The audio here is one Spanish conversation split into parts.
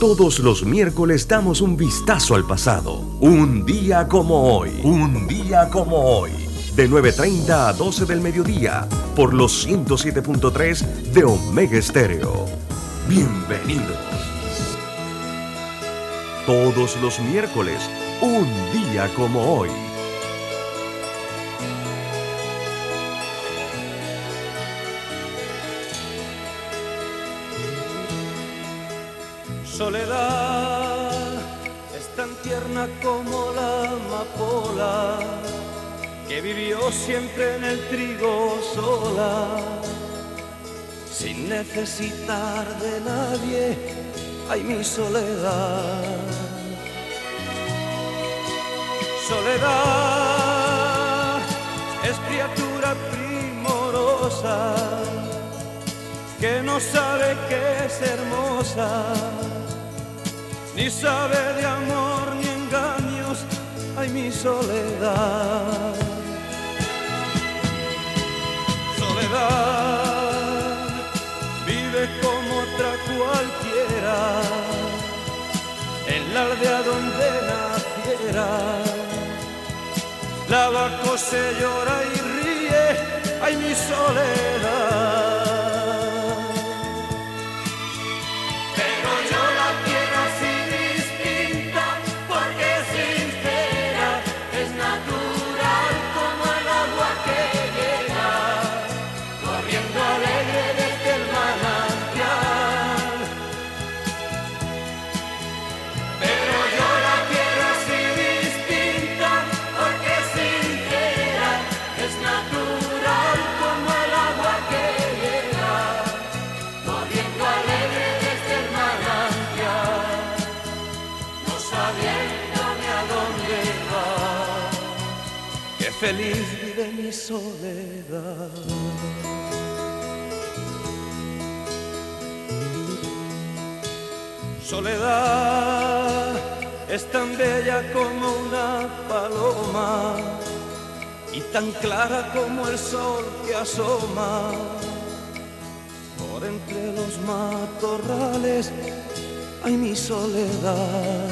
Todos los miércoles damos un vistazo al pasado. Un día como hoy. Un día como hoy. De 9.30 a 12 del mediodía. Por los 107.3 de Omega Estéreo. Bienvenidos. Todos los miércoles. Un día como hoy. Como la amapola que vivió siempre en el trigo sola, sin necesitar de nadie. Ay, mi soledad. Soledad es criatura primorosa que no sabe que es hermosa ni sabe de amor engaños, ay mi soledad. Soledad vive como otra cualquiera, en la aldea donde naciera. La vaca se llora y ríe, ay mi soledad. Soledad. Soledad es tan bella como una paloma y tan clara como el sol que asoma por entre los matorrales. Ay, mi soledad.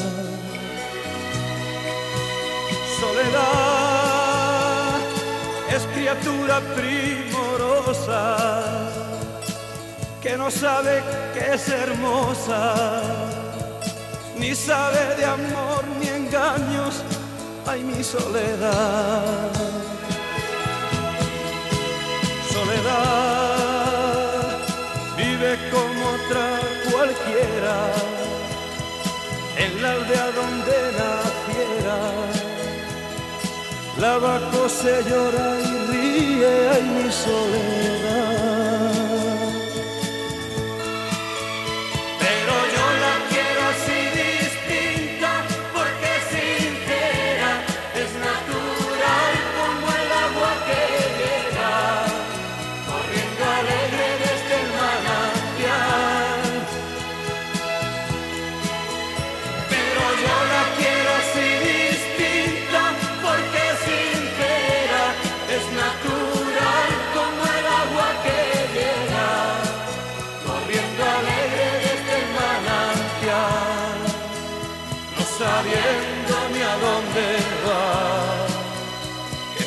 Soledad es criatura primorosa que no sabe que es hermosa, ni sabe de amor ni engaños, ay mi soledad. Soledad vive como otra cualquiera en la aldea donde naciera la vaca se llora y ríe, ay mi soledad.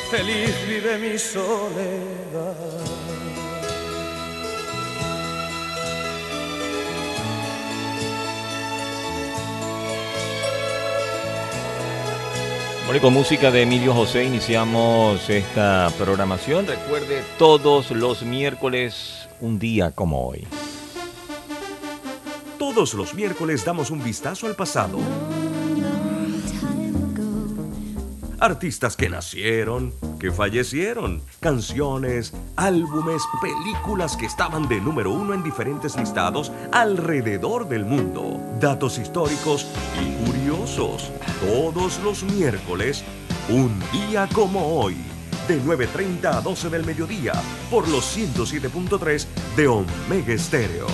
Feliz vive mi soledad. Bueno, con música de Emilio José iniciamos esta programación. Recuerde, todos los miércoles, un día como hoy. Todos los miércoles damos un vistazo al pasado artistas que nacieron, que fallecieron, canciones, álbumes, películas que estaban de número uno en diferentes listados alrededor del mundo, datos históricos y curiosos, todos los miércoles, un día como hoy, de 9.30 a 12 del mediodía, por los 107.3 de Omega Estéreo.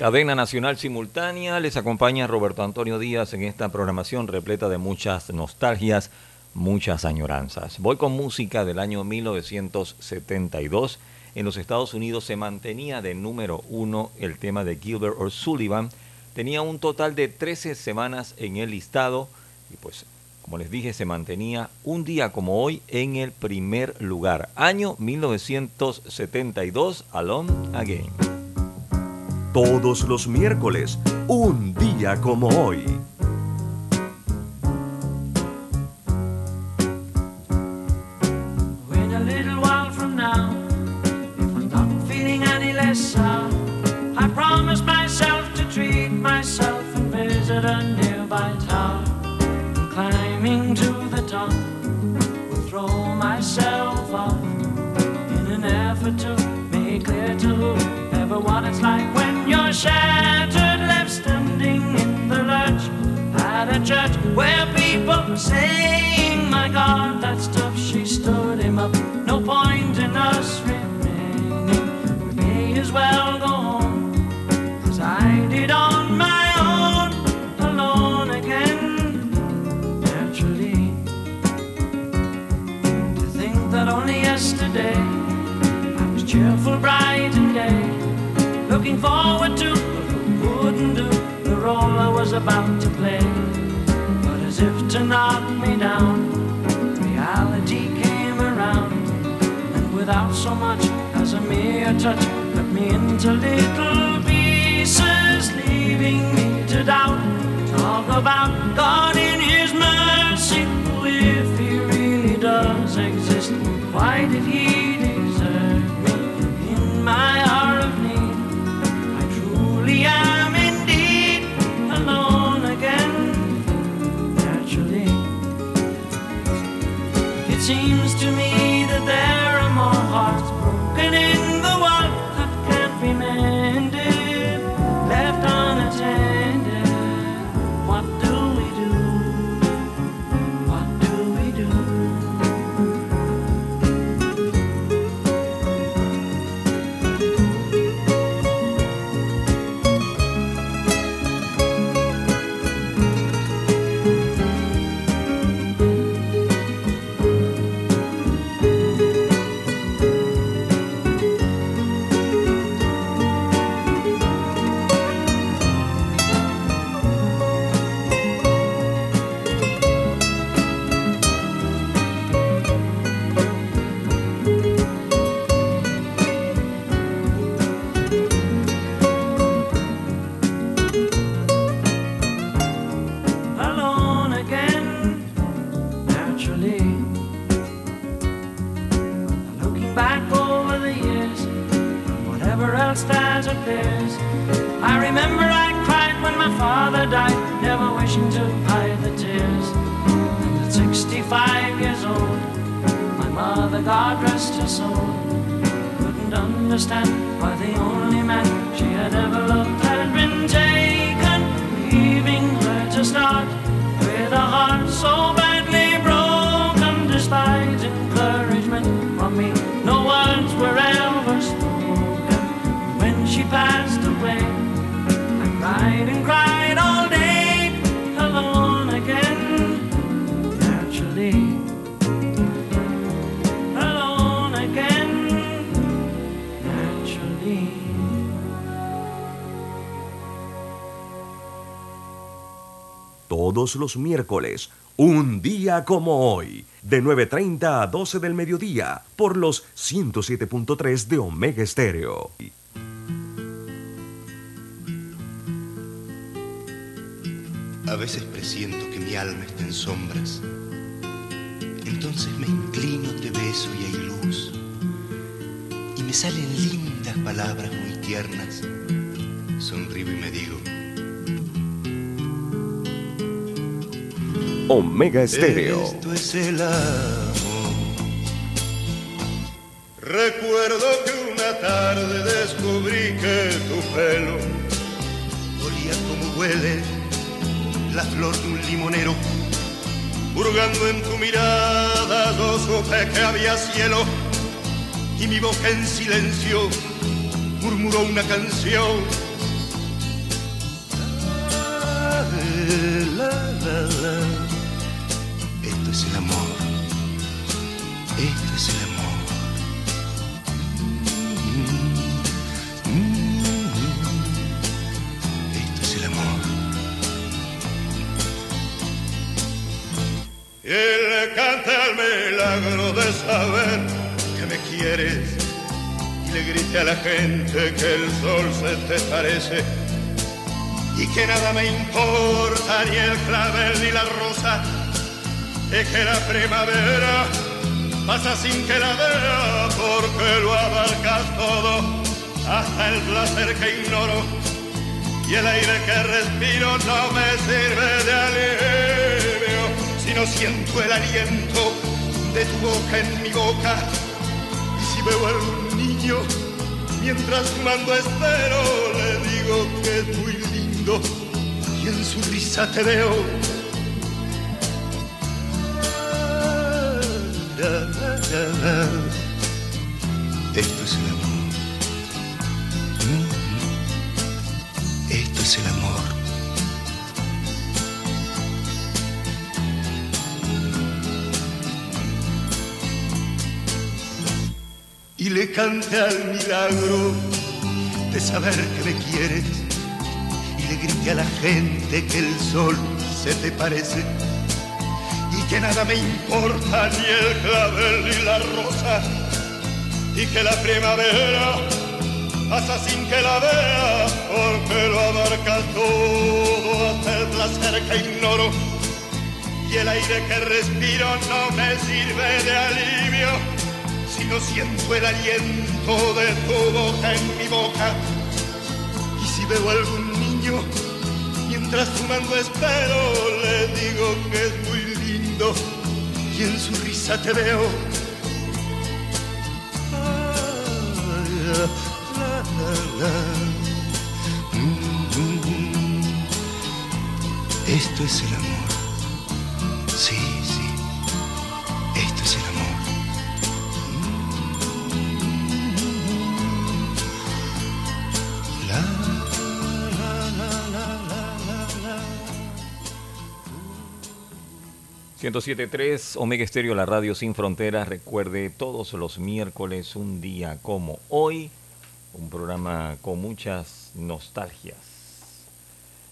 Cadena Nacional Simultánea, les acompaña Roberto Antonio Díaz en esta programación repleta de muchas nostalgias muchas añoranzas. Voy con música del año 1972. En los Estados Unidos se mantenía de número uno el tema de Gilbert O'Sullivan, tenía un total de 13 semanas en el listado y pues como les dije se mantenía un día como hoy en el primer lugar. Año 1972, Alone Again. Todos los miércoles, un día como hoy. shattered, left standing in the lurch at a church where people were saying, My God, that stuff, she stood him up. No point in us remaining, we may as well go on as I did on my own, alone again, naturally. To think that only yesterday I was cheerful, bright and gay looking forward to, wouldn't do the role I was about to play. But as if to knock me down, reality came around, and without so much as a mere touch, cut me into little pieces, leaving me to doubt. Talk about God in His mercy, if He really does exist. Why did He desert me in my todos los miércoles, un día como hoy, de 9.30 a 12 del mediodía, por los 107.3 de Omega Estéreo. A veces presiento que mi alma está en sombras. Entonces me inclino, te beso y hay luz. Y me salen lindas palabras muy tiernas. Sonrío y me digo, Omega Estéreo. Esto es el amor. Recuerdo que una tarde descubrí que tu pelo olía como huele la flor de un limonero. Hurgando en tu mirada yo supe que había cielo y mi boca en silencio murmuró una canción. la, la, la esto es el amor. Esto es el amor. Mm, mm, esto es el amor. Y le canta el milagro de saber que me quieres. Y le grite a la gente que el sol se te parece. Y que nada me importa ni el clavel ni la rosa y que la primavera pasa sin que la vea porque lo abarcas todo. Hasta el placer que ignoro y el aire que respiro no me sirve de alivio. Si no siento el aliento de tu boca en mi boca y si veo a algún niño mientras fumando espero le digo que es muy lindo y en su risa te veo esto es el amor. Esto es el amor. Y le cante al milagro de saber que me quieres. Y le grite a la gente que el sol se te parece que nada me importa ni el clavel ni la rosa y que la primavera pasa sin que la vea porque lo abarca todo hasta el placer que ignoro y el aire que respiro no me sirve de alivio si no siento el aliento de tu boca en mi boca y si veo algún niño mientras fumando espero le digo que es muy y en su risa te veo. Esto es el amor 107.3 Omega Estéreo, la radio sin fronteras. Recuerde, todos los miércoles, un día como hoy, un programa con muchas nostalgias.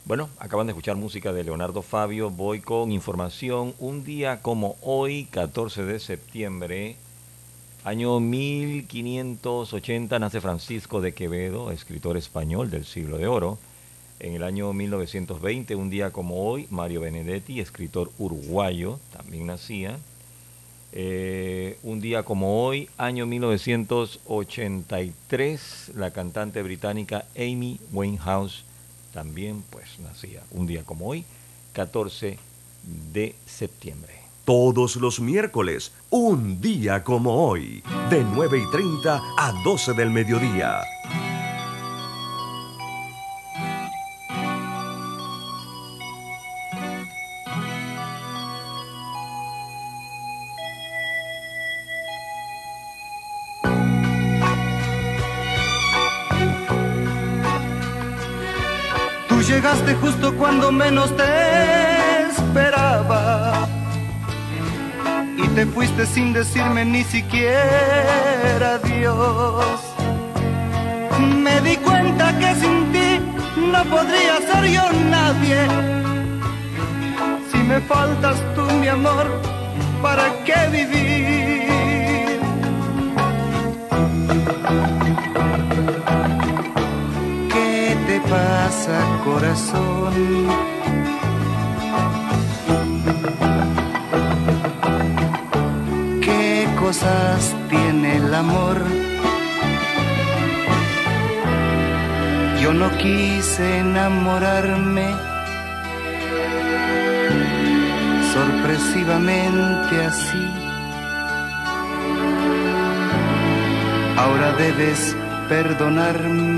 Bueno, acaban de escuchar música de Leonardo Fabio. Voy con información. Un día como hoy, 14 de septiembre, año 1580, nace Francisco de Quevedo, escritor español del siglo de oro. En el año 1920, un día como hoy, Mario Benedetti, escritor uruguayo, también nacía. Eh, un día como hoy, año 1983, la cantante británica Amy Winehouse también pues nacía. Un día como hoy, 14 de septiembre. Todos los miércoles, un día como hoy, de 9 y 30 a 12 del mediodía. Justo cuando menos te esperaba y te fuiste sin decirme ni siquiera adiós. Me di cuenta que sin ti no podría ser yo nadie. Si me faltas tú, mi amor, ¿para qué vivir? ¿Qué te pasa, corazón? ¿Qué cosas tiene el amor? Yo no quise enamorarme sorpresivamente así. Ahora debes perdonarme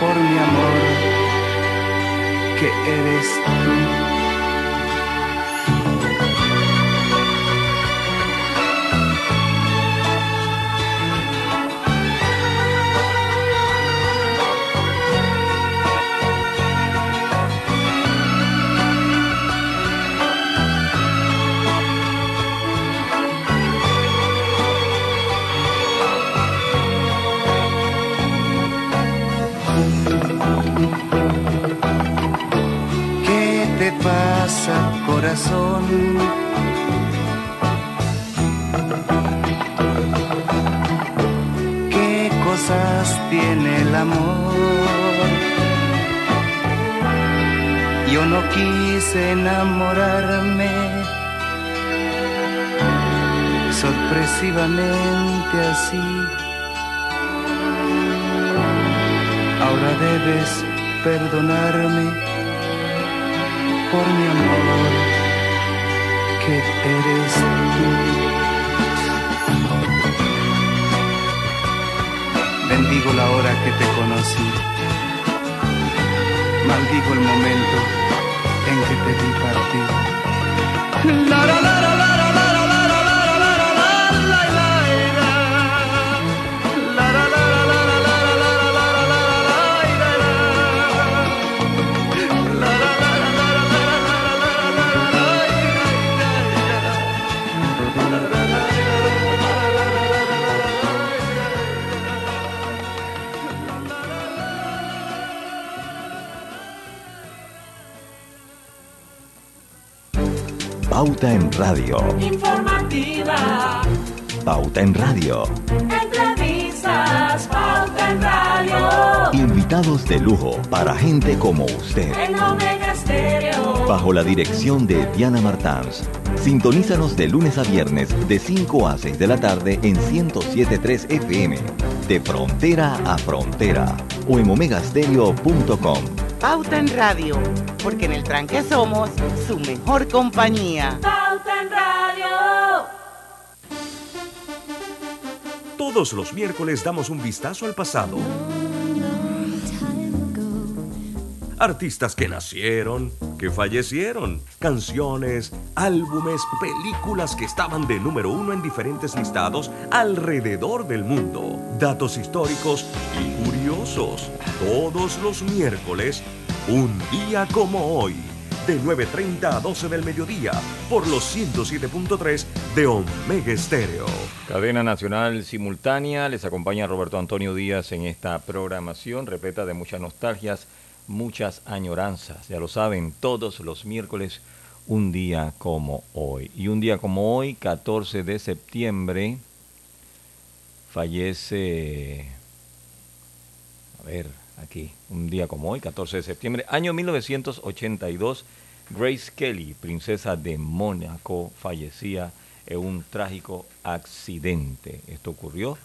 por mi amor, que eres tú. ¿Qué cosas tiene el amor? Yo no quise enamorarme. Sorpresivamente así, ahora debes perdonarme por mi amor que eres. Bendigo la hora que te conocí. Maldigo el momento en que te vi partir. La, la, la, Pauta en Radio. Informativa. Pauta en Radio. Entrevistas. Pauta en Radio. Invitados de lujo para gente como usted. En Omega Stereo. Bajo la dirección de Diana Martans. Sintonízanos de lunes a viernes de 5 a 6 de la tarde en 1073 FM. De frontera a frontera. O en omegastereo.com. Pauta en Radio, porque en el tranque somos su mejor compañía. Pauta en Radio. Todos los miércoles damos un vistazo al pasado. Artistas que nacieron, que fallecieron, canciones, álbumes, películas que estaban de número uno en diferentes listados alrededor del mundo, datos históricos y Todos los miércoles, un día como hoy, de 9.30 a 12 del mediodía, por los 107.3 de Omega Estéreo. Cadena Nacional Simultánea, les acompaña Roberto Antonio Díaz en esta programación repleta de muchas nostalgias, muchas añoranzas. Ya lo saben, todos los miércoles, un día como hoy. Y un día como hoy, 14 de septiembre, fallece, ver, aquí, un día como hoy, 14 de septiembre, año 1982, Grace Kelly, princesa de Mónaco, fallecía en un trágico accidente. Esto ocurrió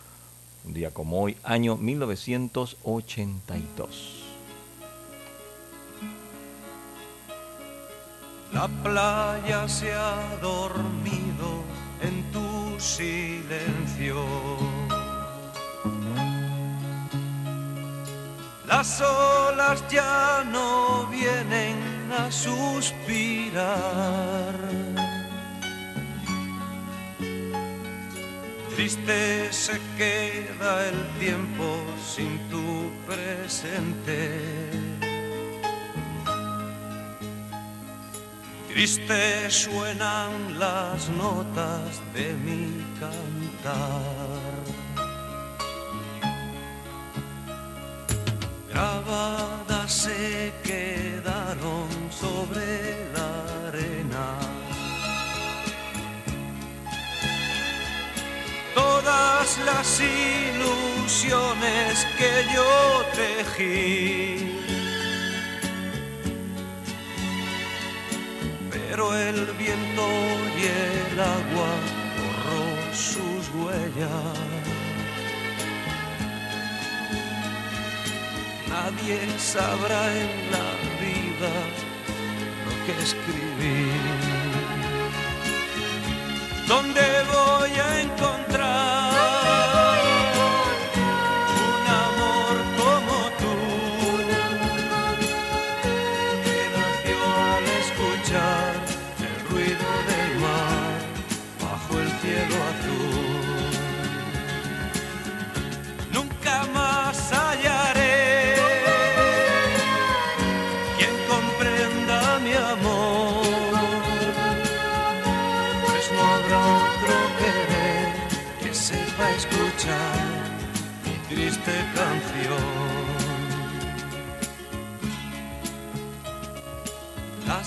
un día como hoy, año 1982. La playa se ha dormido en tu silencio. Las olas ya no vienen a suspirar. Triste se queda el tiempo sin tu presente. Triste suenan las notas de mi cantar. Grabadas se quedaron sobre la arena. Todas las ilusiones que yo tejí. pero el viento y el agua borró sus huellas. Nadie sabrá en la vida lo que escribí. ¿Dónde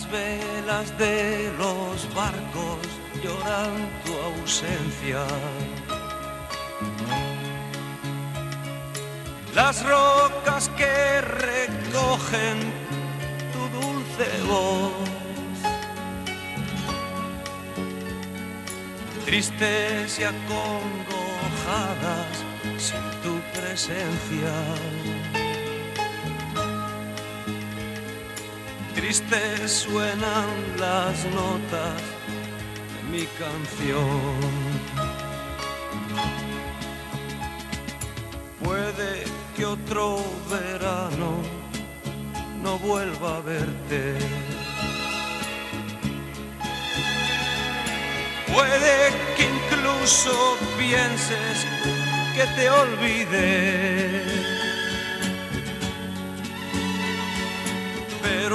Las velas de los barcos lloran tu ausencia. las rocas que recogen tu dulce voz. Tristes y sin tu presencia. Suenan las notas de mi canción. Puede que otro verano no vuelva a verte. Puede que incluso pienses que te olvide.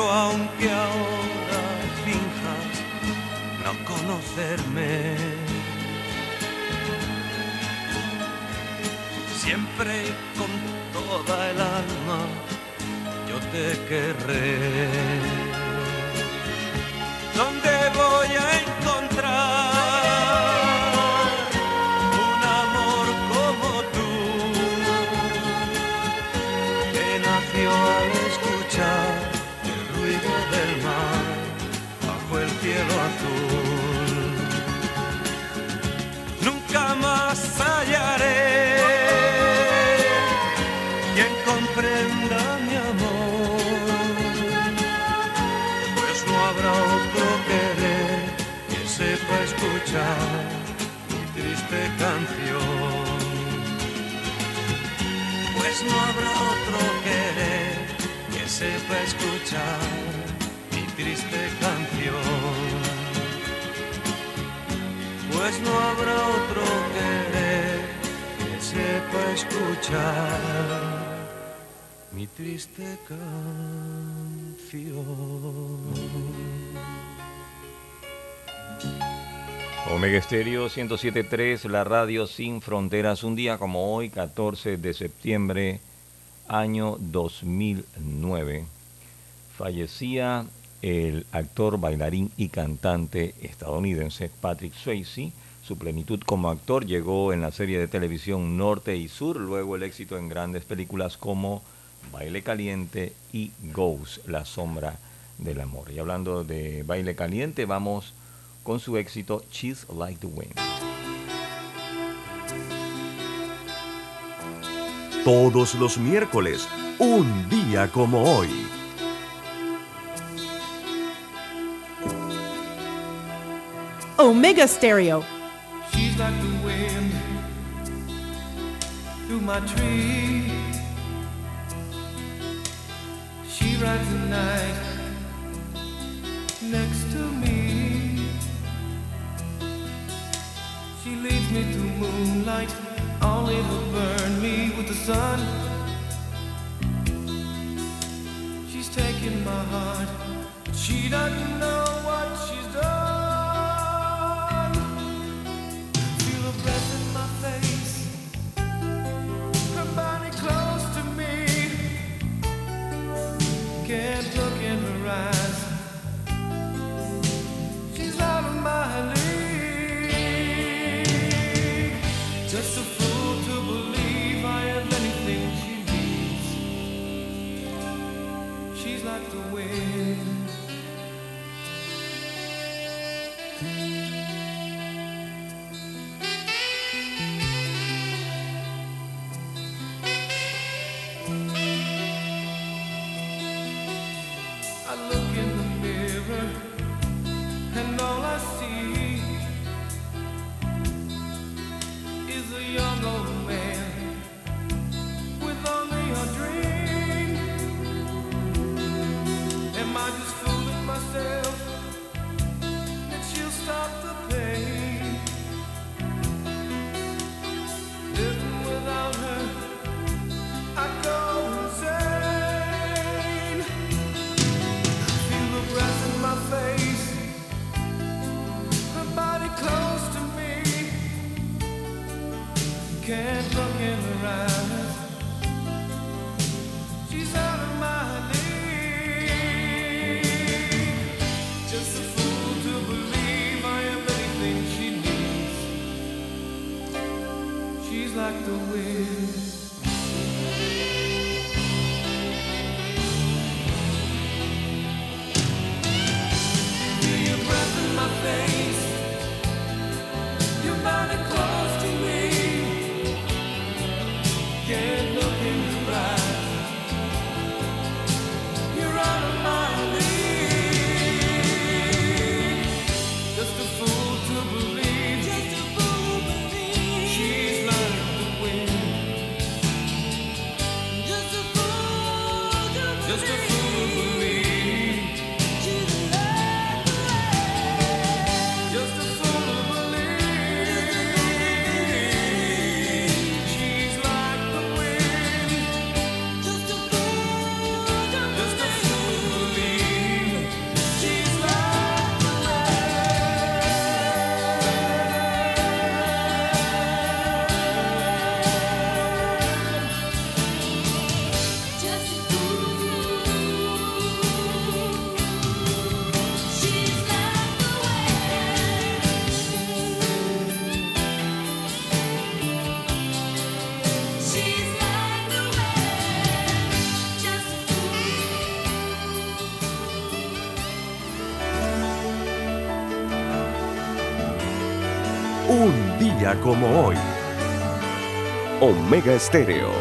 Aunque ahora finjas no conocerme, siempre con toda el alma yo te querré. ¿Dónde voy a encontrar escuchar mi triste canción. Pues no habrá otro querer que sepa escuchar mi triste canción. Pues no habrá otro querer que sepa escuchar mi triste canción. Omega Estéreo 107.3, la radio sin fronteras. Un día como hoy, 14 de septiembre, año 2009, fallecía el actor, bailarín y cantante estadounidense Patrick Swayze. Su plenitud como actor llegó en la serie de televisión Norte y Sur, luego el éxito en grandes películas como Baile Caliente y Ghost, La Sombra del Amor. Y hablando de Baile Caliente, vamos con su éxito She's Like the Wind. Todos los miércoles, un día como hoy. Omega Stereo. She's like the wind through my tree. She rides the night next to me. Me through moonlight, only to burn me with the sun. She's taking my heart, she doesn't know what she's done. Just a como hoy. Omega Estéreo.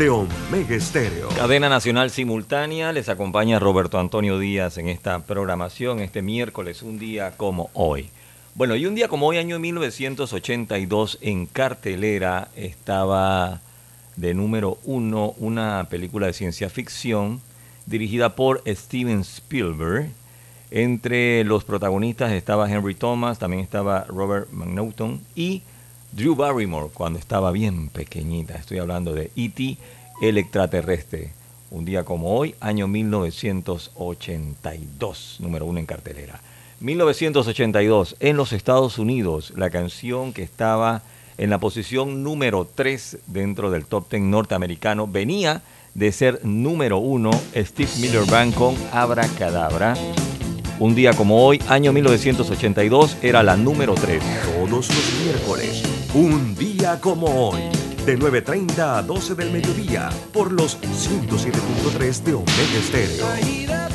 de Omega Estéreo. Cadena Nacional Simultánea, les acompaña Roberto Antonio Díaz en esta programación este miércoles, un día como hoy. Bueno, y un día como hoy, año 1982, en cartelera estaba de número uno una película de ciencia ficción dirigida por Steven Spielberg. Entre los protagonistas estaba Henry Thomas, también estaba Robert McNaughton y Drew Barrymore cuando estaba bien pequeñita. Estoy hablando de E.T. el extraterrestre. Un día como hoy, año 1982, número uno en cartelera. 1982, en los Estados Unidos, la canción que estaba en la posición número 3 dentro del top 10 norteamericano venía de ser número uno Steve Miller Band con Abracadabra. Un día como hoy, año 1982, era la número 3. Todos los miércoles, un día como hoy, de 9.30 a 12 del mediodía, por los 107.3 de Omega Estéreo.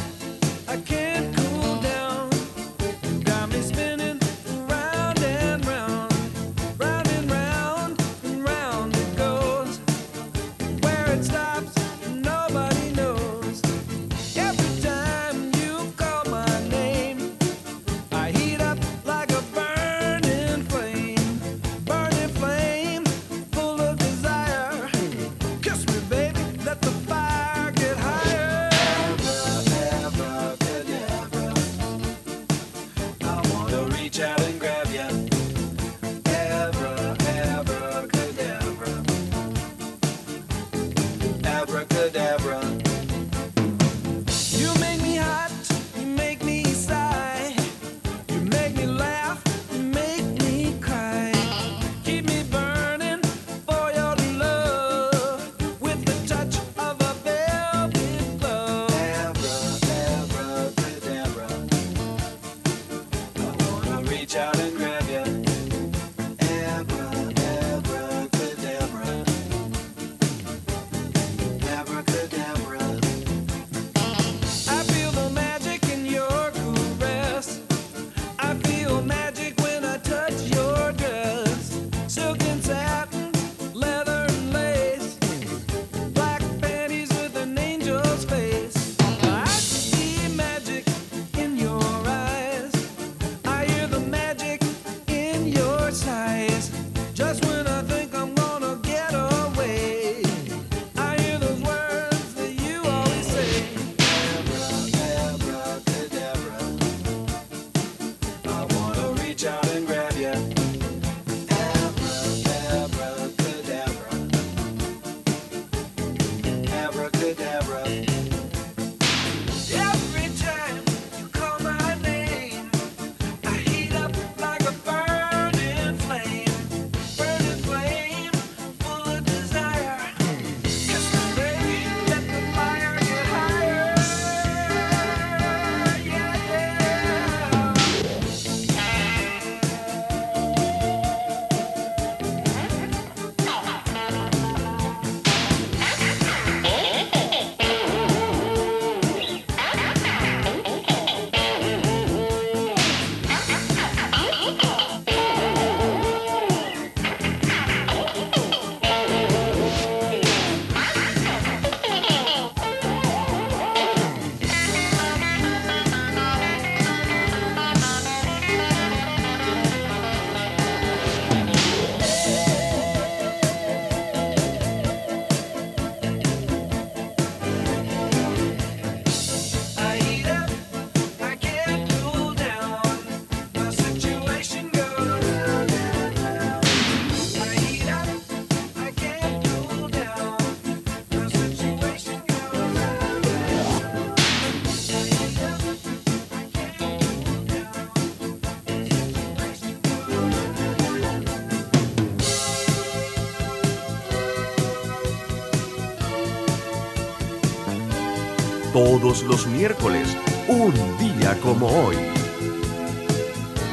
Todos los miércoles, un día como hoy.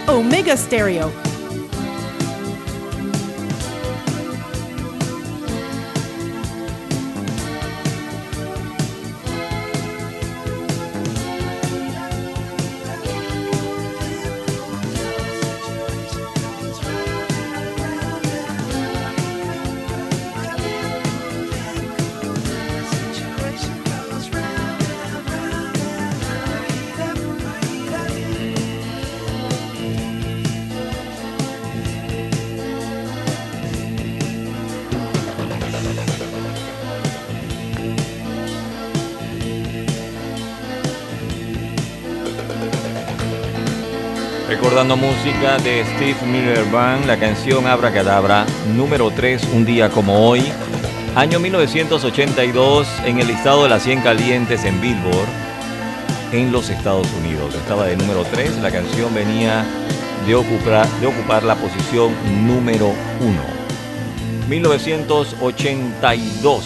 Omega Stereo. Recordando música de Steve Miller Band, la canción Abracadabra, número 3, un día como hoy. Año 1982, en el listado de las 100 calientes en Billboard, en los Estados Unidos. Estaba de número 3, la canción venía de ocupar, de ocupar la posición número 1. 1982.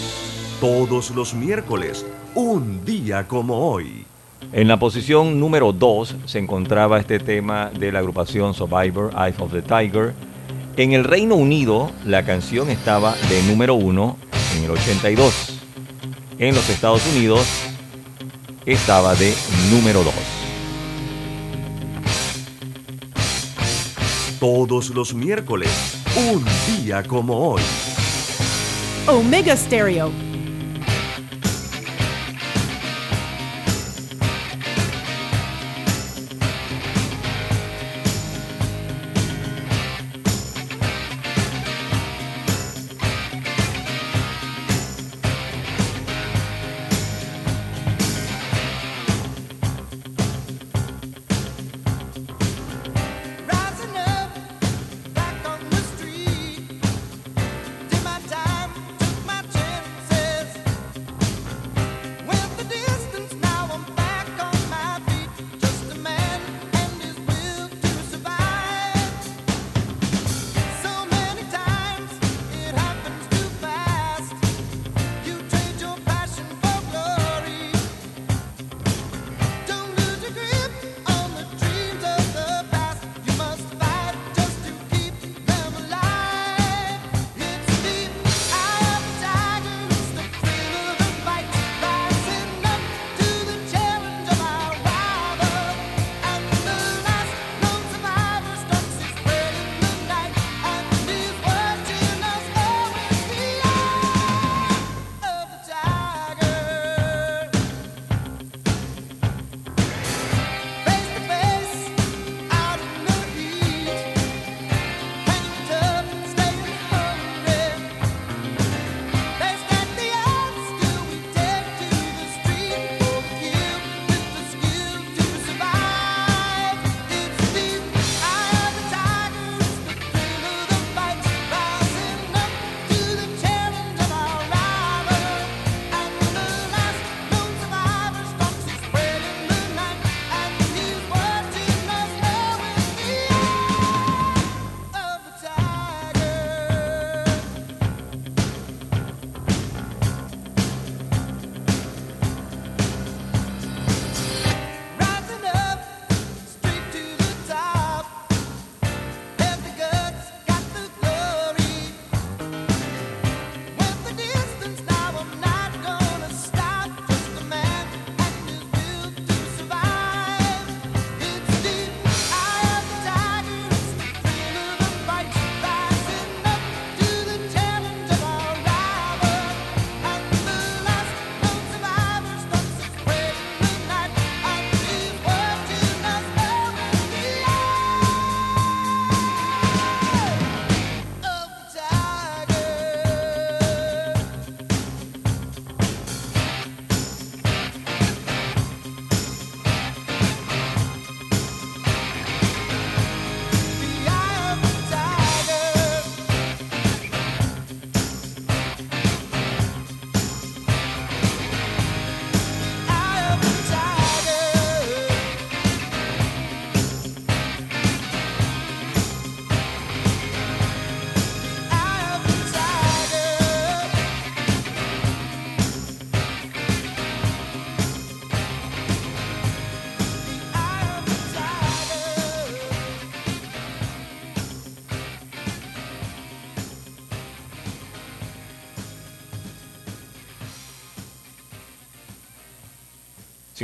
Todos los miércoles, un día como hoy. En la posición número 2 se encontraba este tema de la agrupación Survivor, Eye of the Tiger. En el Reino Unido, la canción estaba de número 1 en el 82. En los Estados Unidos, estaba de número 2. Todos los miércoles, un día como hoy. Omega Stereo.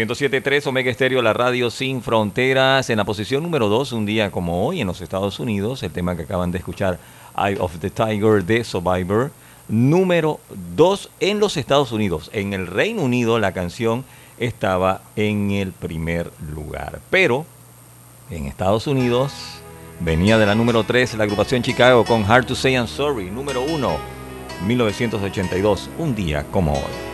107.3 Omega Estéreo, la radio sin fronteras. En la posición número 2, un día como hoy en los Estados Unidos, el tema que acaban de escuchar, Eye of the Tiger de Survivor. Número 2 en los Estados Unidos. En el Reino Unido la canción estaba en el primer lugar. Pero en Estados Unidos venía de la número 3 la agrupación Chicago con Hard to Say I'm Sorry. Número 1, 1982, un día como hoy.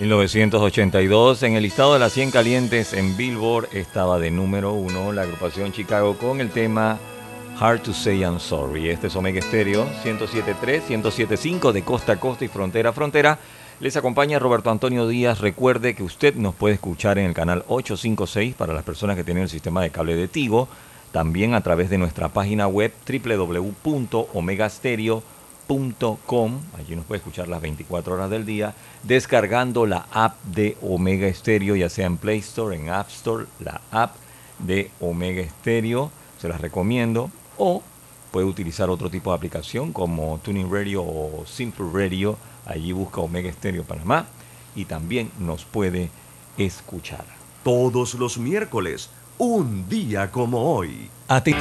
1982, en el listado de las 100 calientes en Billboard estaba de número uno la agrupación Chicago con el tema Hard to Say I'm Sorry. Este es Omega Stereo 107.3, 107.5 de costa a costa y frontera a frontera. Les acompaña Roberto Antonio Díaz. Recuerde que usted nos puede escuchar en el canal 856 para las personas que tienen el sistema de cable de Tigo. También a través de nuestra página web www.omegastereo.com. Allí nos puede escuchar las 24 horas del día. Descargando la app de Omega Stereo, ya sea en Play Store, en App Store, la app de Omega Stereo. Se las recomiendo. O puede utilizar otro tipo de aplicación como Tuning Radio o Simple Radio. Allí busca Omega Stereo Panamá y también nos puede escuchar. Todos los miércoles, un día como hoy. A ti.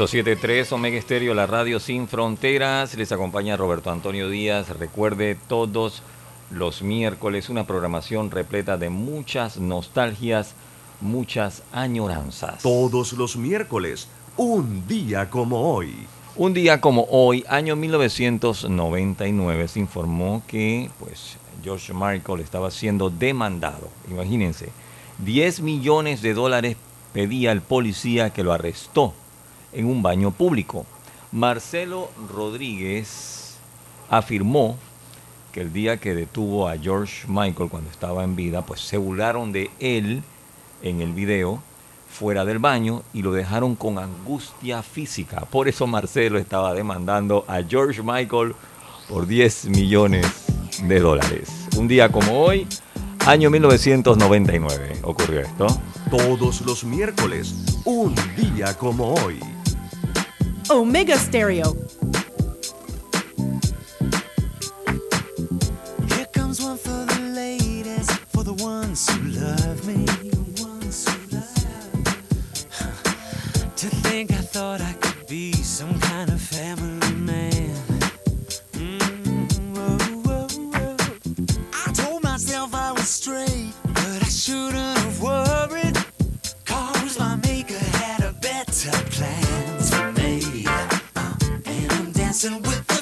107.3 Omega Estéreo, la radio sin fronteras. Les acompaña Roberto Antonio Díaz. Recuerde todos los miércoles una programación repleta de muchas nostalgias, muchas añoranzas. Todos los miércoles, un día como hoy. Un día como hoy, año 1999, se informó que pues, George Michael estaba siendo demandado. Imagínense, 10 millones de dólares pedía el policía que lo arrestó en un baño público. Marcelo Rodríguez afirmó que el día que detuvo a George Michael cuando estaba en vida, pues se burlaron de él en el video fuera del baño y lo dejaron con angustia física. Por eso Marcelo estaba demandando a George Michael por 10 millones de dólares. Un día como hoy, año 1999, ocurrió esto. Todos los miércoles, un día como hoy. Omega Stereo. Here comes one for the ladies, for the ones who love me. To think I thought I could be some kind of family man. Mm, whoa, whoa, whoa. I told myself I was straight, but I shouldn't have worried. Dancing with the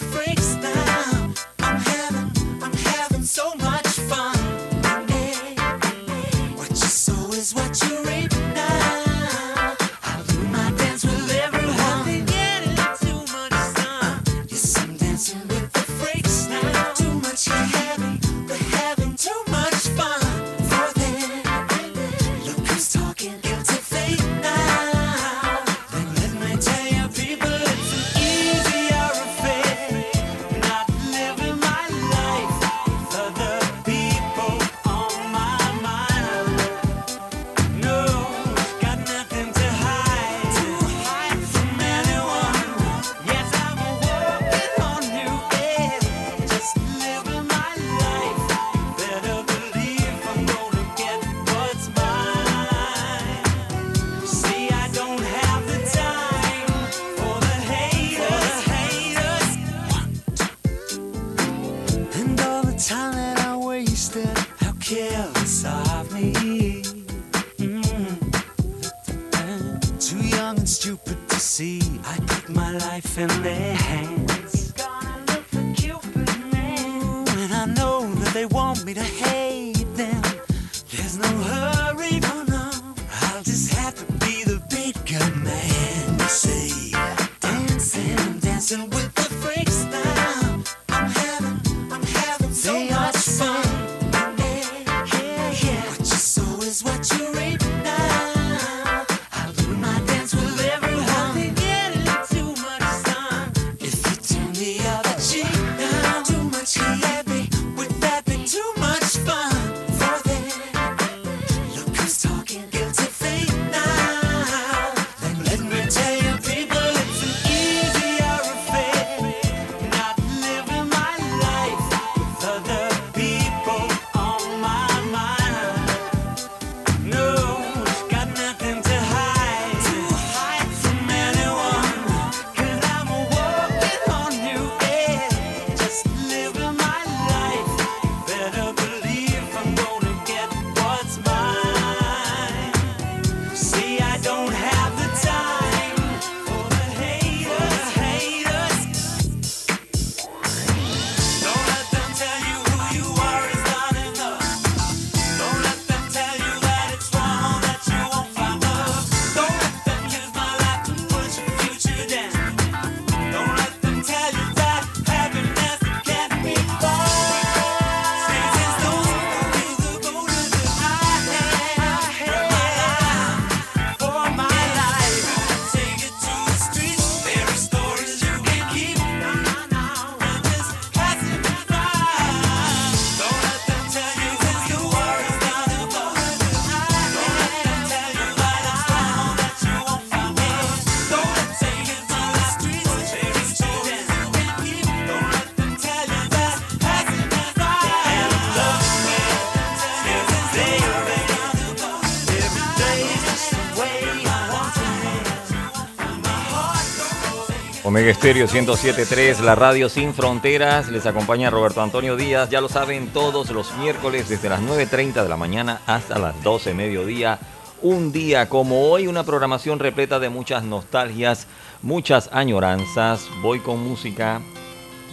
Omega Estéreo 107.3, la radio sin fronteras. Les acompaña Roberto Antonio Díaz. Ya lo saben, todos los miércoles desde las 9.30 de la mañana hasta las 12 mediodía. Un día como hoy, una programación repleta de muchas nostalgias, muchas añoranzas. Voy con música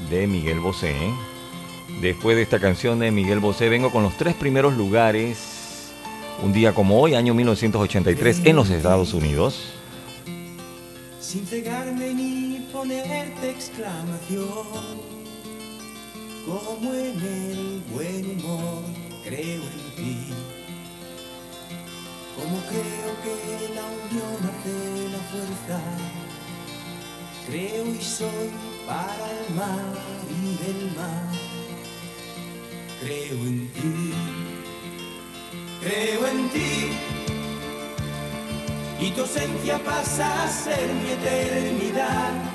de Miguel Bosé. Después de esta canción de Miguel Bosé, vengo con los tres primeros lugares. Un día como hoy, año 1983, en los Estados Unidos. Exclamación, como en el buen humor creo en ti. Como creo que la unión hace la fuerza, creo y soy para el mar y del mar. Creo en ti, creo en ti. Y tu ausencia pasa a ser mi eternidad.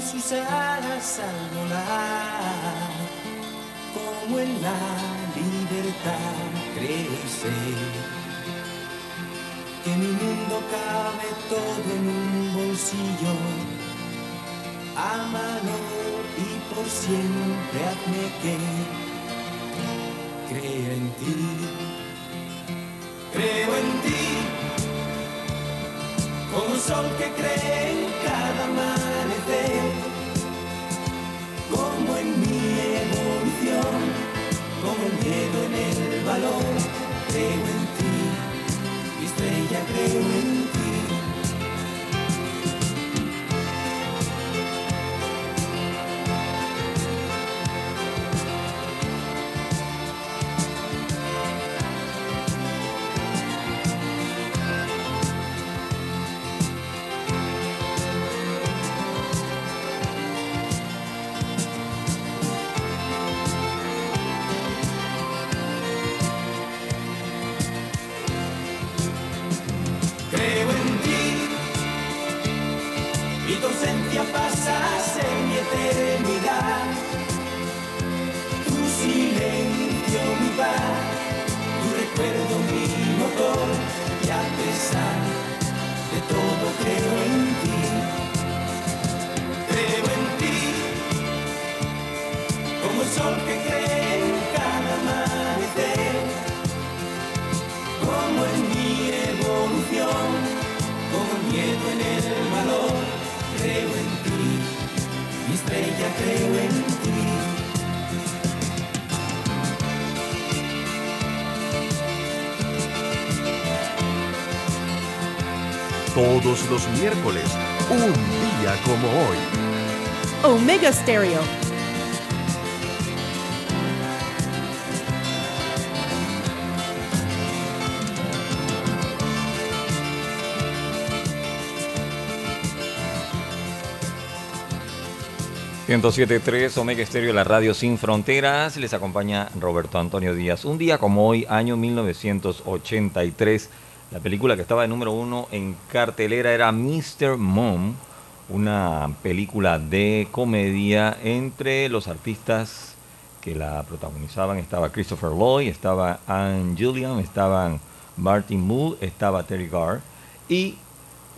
Sus alas al volar, como en la libertad sé que mi mundo cabe todo en un bolsillo. Ámalo y por siempre hazme que crea en ti. Creo en ti, como un sol que cree miedo en el valor. Creo en ti mi estrella creo en ti. Todos los miércoles, un día como hoy. Omega Stereo. .3 Omega Estéreo, la radio sin fronteras. Les acompaña Roberto Antonio Díaz. Un día como hoy, año 1983, la película que estaba de número uno en cartelera era Mr. Mom, una película de comedia entre los artistas que la protagonizaban. Estaba Christopher Lloyd, estaba Anne Gilliam, estaban Martin Mull, estaba Terry Garr. Y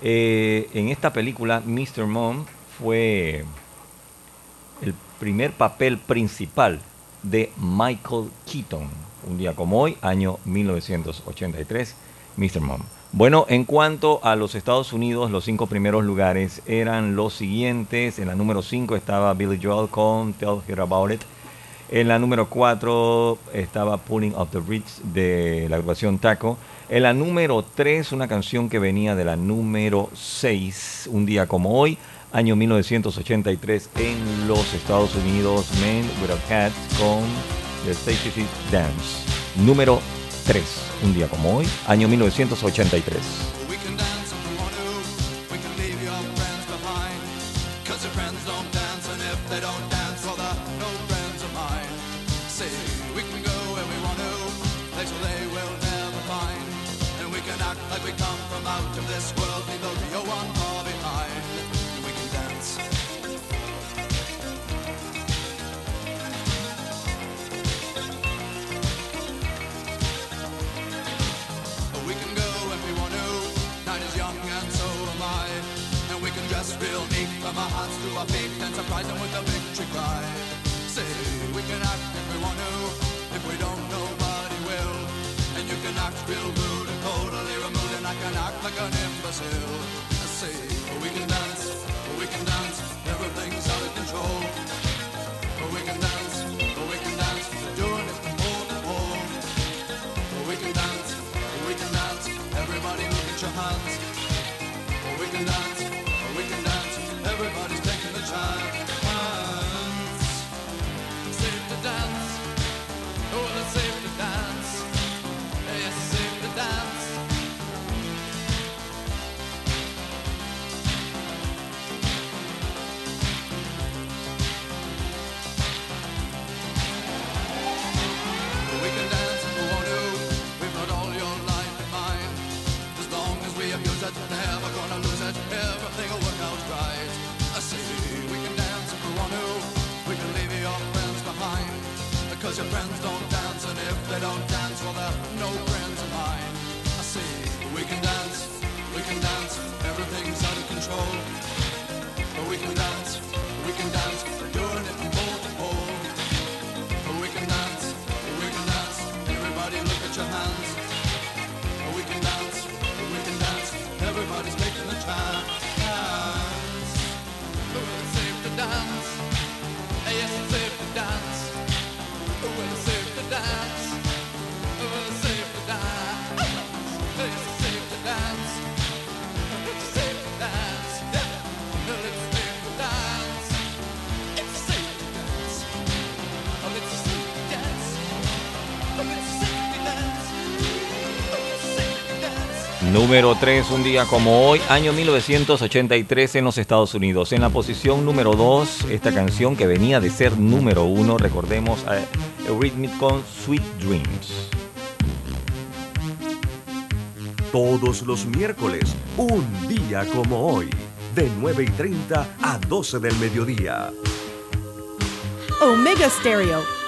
eh, en esta película, Mr. Mom fue el primer papel principal de Michael Keaton. Un día como hoy, año 1983, Mr. Mom. Bueno, en cuanto a los Estados Unidos, los cinco primeros lugares eran los siguientes. En la número 5 estaba Billy Joel con Tell Her About It. En la número 4 estaba Pulling Up the Ritz de la agrupación Taco. En la número 3, una canción que venía de la número 6, un día como hoy, año 1983 en los Estados Unidos, Men with a Cat con The Stacy Dance. Número 3, un día como hoy, año 1983. Número 3, un día como hoy, año 1983 en los Estados Unidos. En la posición número 2, esta canción que venía de ser número 1, recordemos eh, a Rhythmic con Sweet Dreams. Todos los miércoles, un día como hoy, de 9 y 30 a 12 del mediodía. Omega Stereo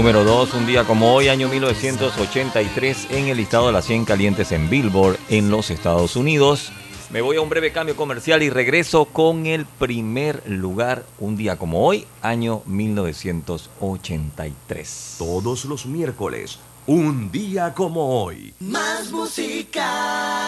Número 2, un día como hoy, año 1983, en el listado de las 100 calientes en Billboard en los Estados Unidos. Me voy a un breve cambio comercial y regreso con el primer lugar, un día como hoy, año 1983. Todos los miércoles, un día como hoy. Más música.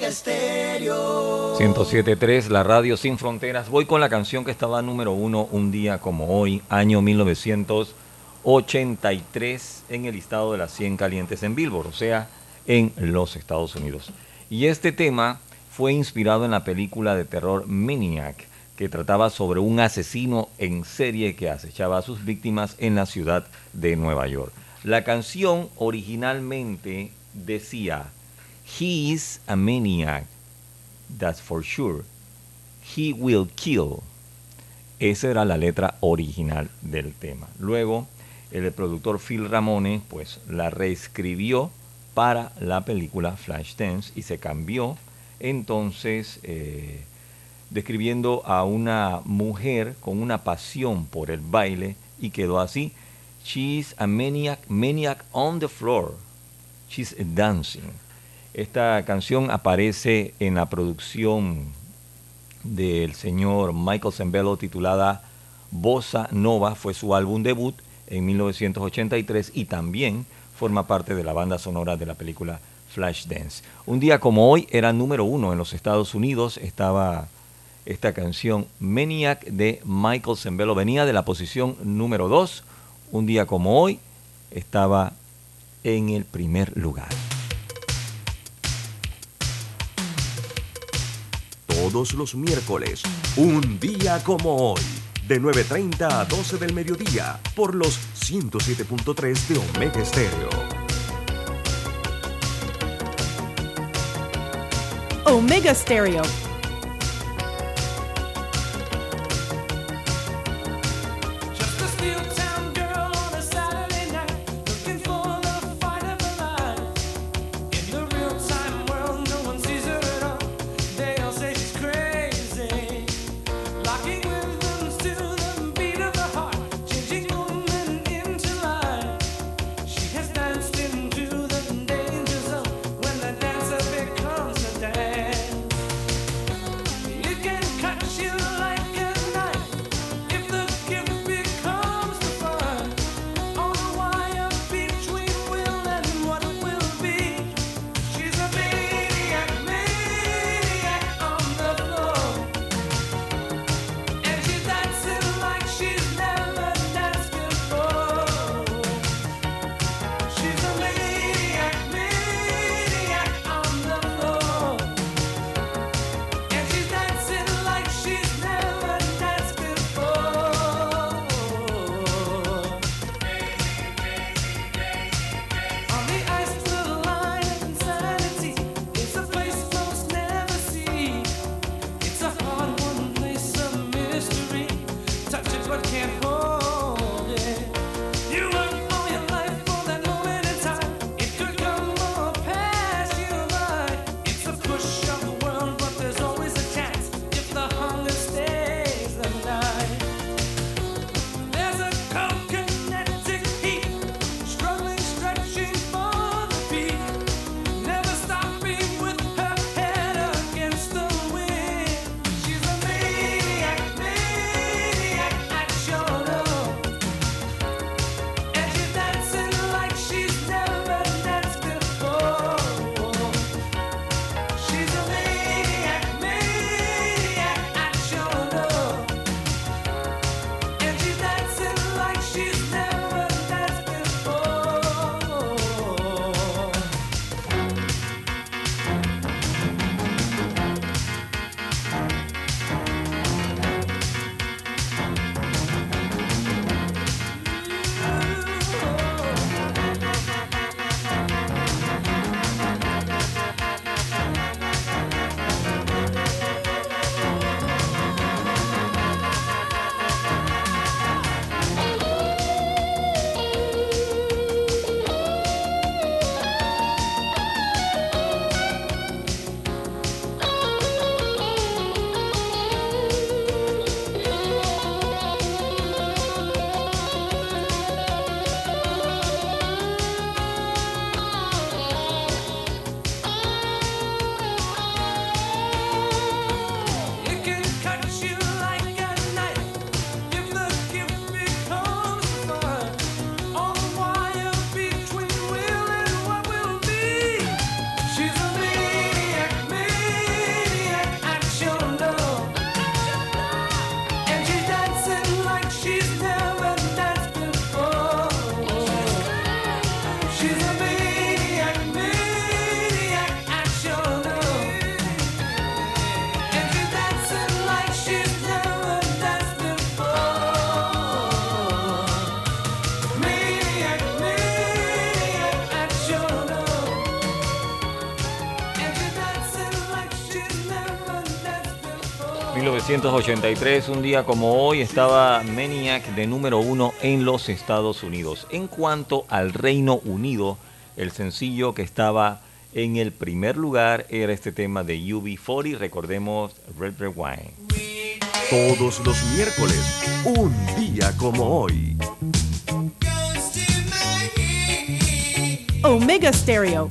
107.3, la radio sin fronteras. Voy con la canción que estaba número uno un día como hoy, año 1983, en el listado de las 100 calientes en Billboard, o sea, en los Estados Unidos. Y este tema fue inspirado en la película de terror Maniac, que trataba sobre un asesino en serie que acechaba a sus víctimas en la ciudad de Nueva York. La canción originalmente decía He is a maniac, that's for sure. He will kill. Esa era la letra original del tema. Luego, el productor Phil Ramone pues la reescribió para la película Flashdance y se cambió entonces eh, describiendo a una mujer con una pasión por el baile y quedó así. She's a maniac, maniac on the floor. She's dancing. Esta canción aparece en la producción del señor Michael Zembello titulada Bossa Nova, fue su álbum debut en 1983 y también forma parte de la banda sonora de la película Flashdance. Un día como hoy era número uno en los Estados Unidos, estaba esta canción Maniac de Michael Zembello, venía de la posición número dos, un día como hoy estaba en el primer lugar. Todos los miércoles, un día como hoy, de 9.30 a 12 del mediodía, por los 107.3 de Omega Estéreo. Omega Stereo. 1983, un día como hoy, estaba Maniac de número uno en los Estados Unidos. En cuanto al Reino Unido, el sencillo que estaba en el primer lugar era este tema de UB40, recordemos Red Rewind. Todos los miércoles, un día como hoy. Omega Stereo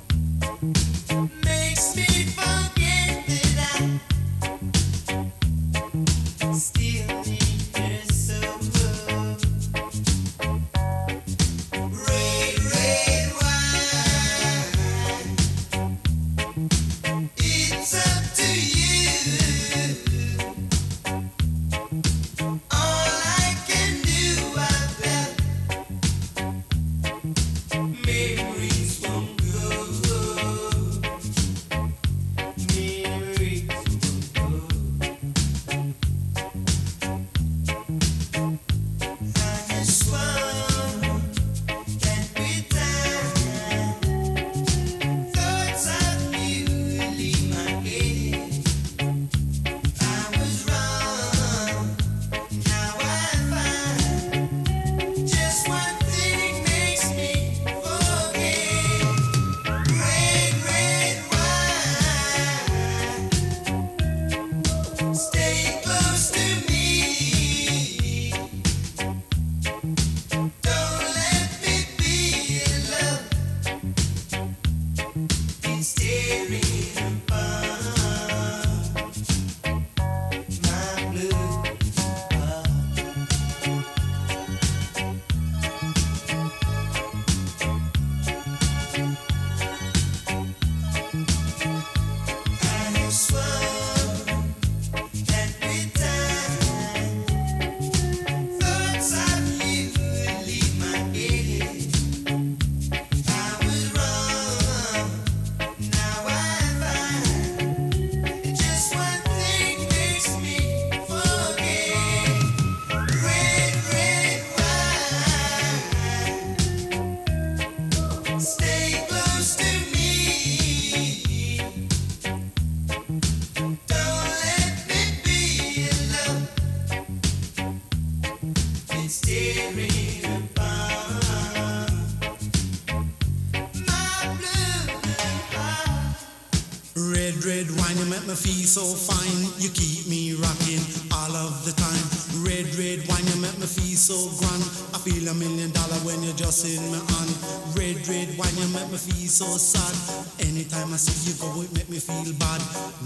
so sad. Anytime I see you go, it make me feel bad.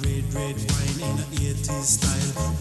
Red, red wine in a 80s style.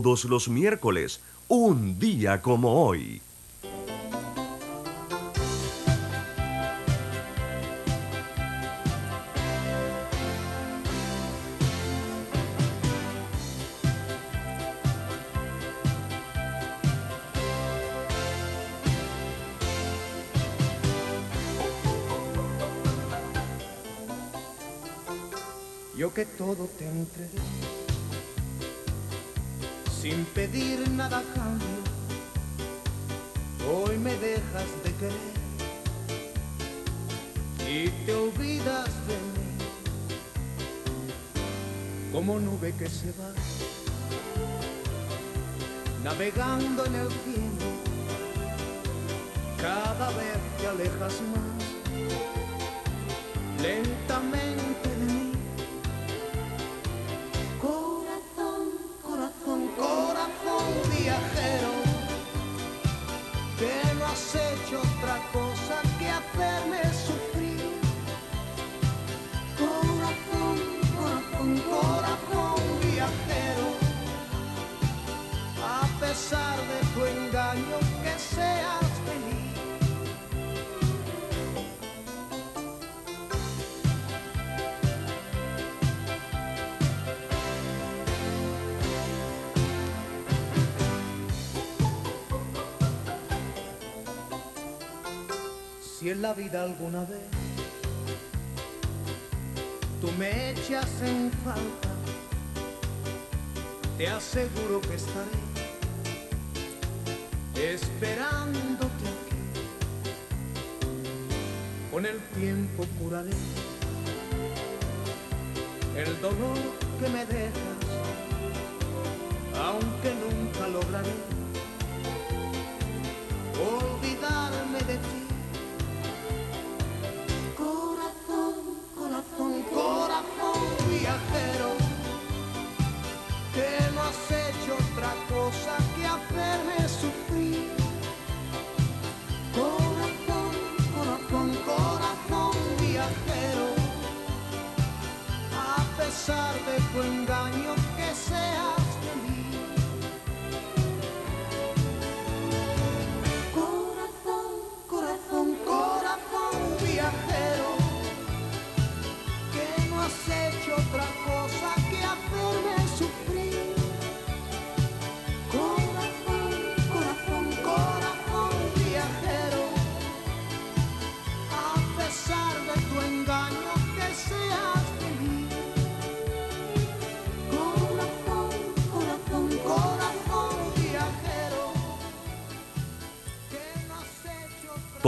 todos los miércoles, un día como hoy. navegando en el en la vida alguna vez tú me echas en falta, te aseguro que estaré esperándote aquí. Con el tiempo curaré el dolor que me dejas, aunque nunca lograré olvidarme de ti viajero, que no has hecho otra cosa que hacerme sufrir. Corazón, corazón, corazón viajero, a pesar de tu engaño.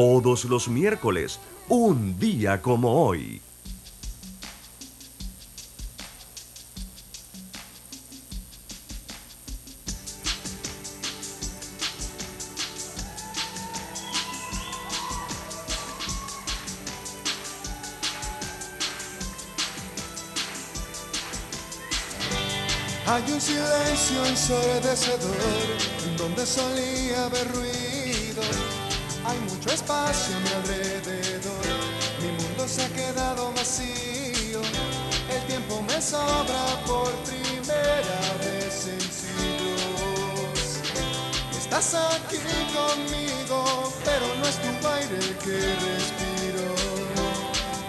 Todos los miércoles, un día como hoy. que respiro,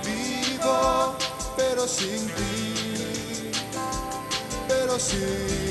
vivo, pero sin ti, pero sin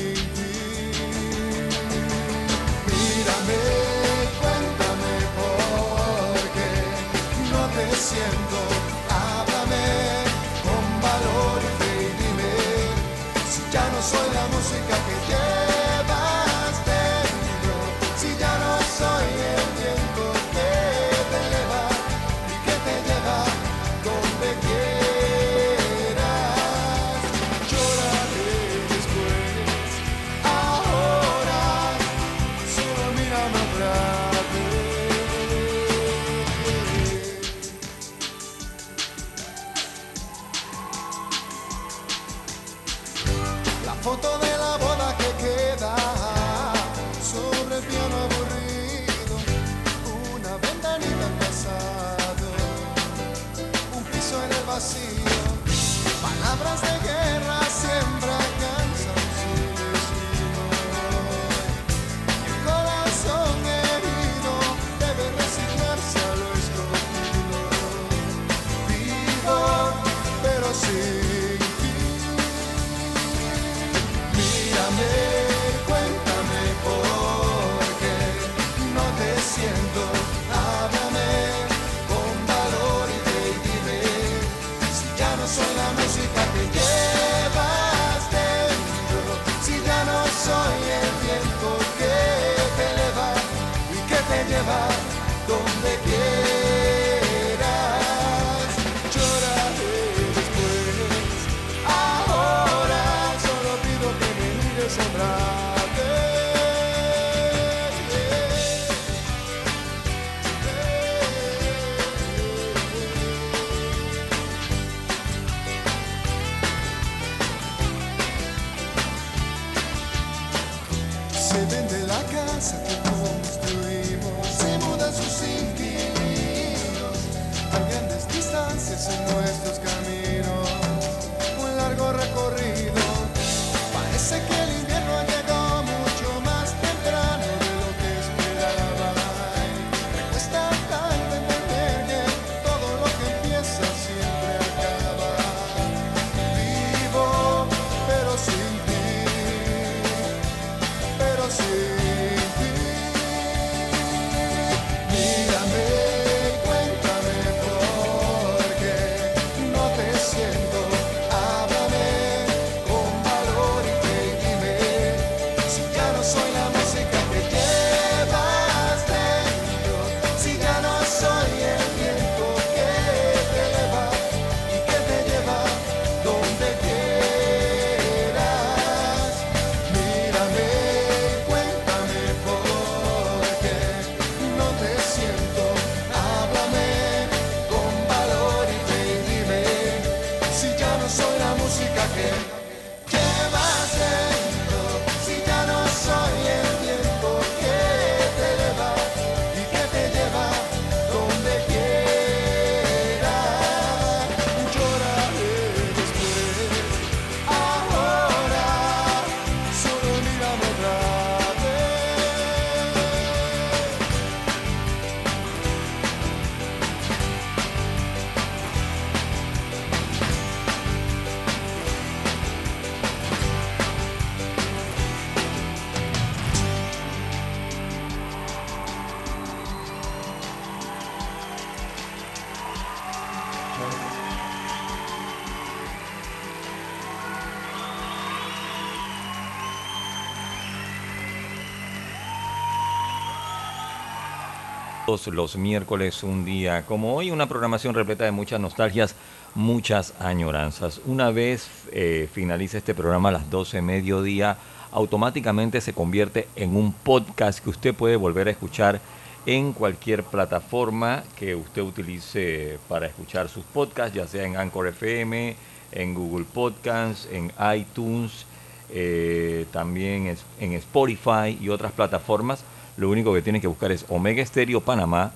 Los miércoles, un día como hoy, una programación repleta de muchas nostalgias, muchas añoranzas. Una vez eh, finalice este programa a las 12 mediodía, automáticamente se convierte en un podcast que usted puede volver a escuchar en cualquier plataforma que usted utilice para escuchar sus podcasts, ya sea en Anchor FM, en Google Podcasts, en iTunes, eh, también en Spotify y otras plataformas. Lo único que tiene que buscar es Omega Estéreo Panamá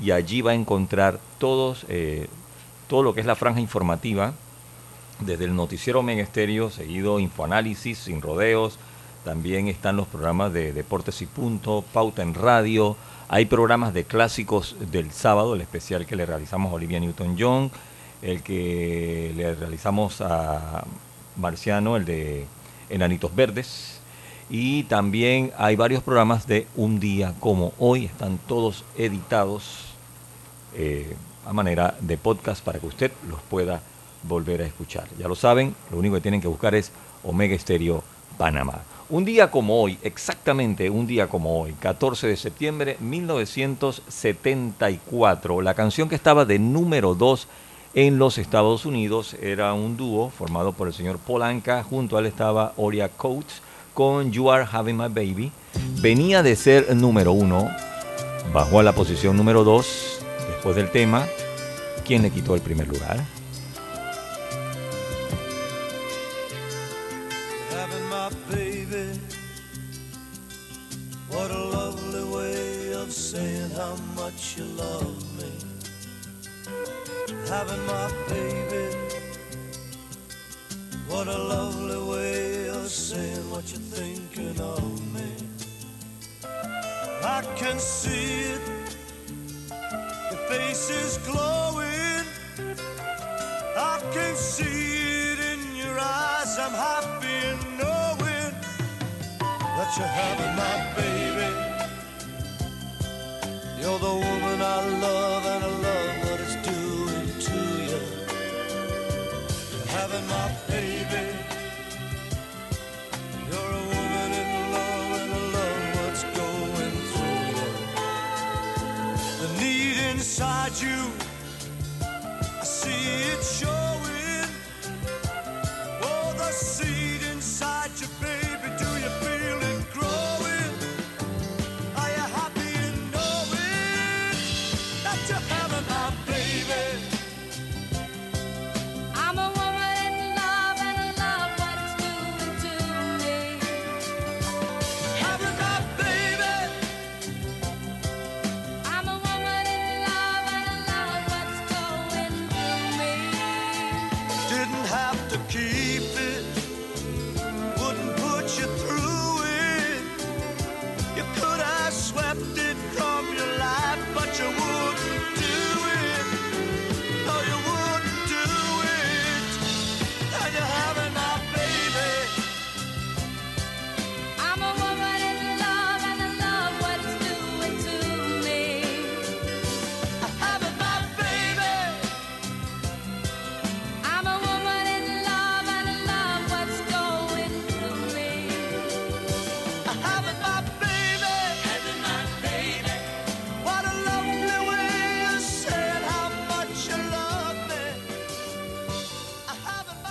y allí va a encontrar todos, eh, todo lo que es la franja informativa, desde el noticiero Omega Estéreo, seguido Infoanálisis, Sin Rodeos, también están los programas de Deportes y Punto, Pauta en Radio, hay programas de clásicos del sábado, el especial que le realizamos a Olivia Newton-John, el que le realizamos a Marciano, el de Enanitos Verdes, y también hay varios programas de Un Día como Hoy, están todos editados eh, a manera de podcast para que usted los pueda volver a escuchar. Ya lo saben, lo único que tienen que buscar es Omega Estéreo Panamá. Un día como hoy, exactamente un día como hoy, 14 de septiembre 1974, la canción que estaba de número 2 en los Estados Unidos era un dúo formado por el señor Polanca, junto a él estaba Oria Coates con You Are Having My Baby. Venía de ser número 1, bajó a la posición número 2 después del tema. ¿Quién le quitó el primer lugar?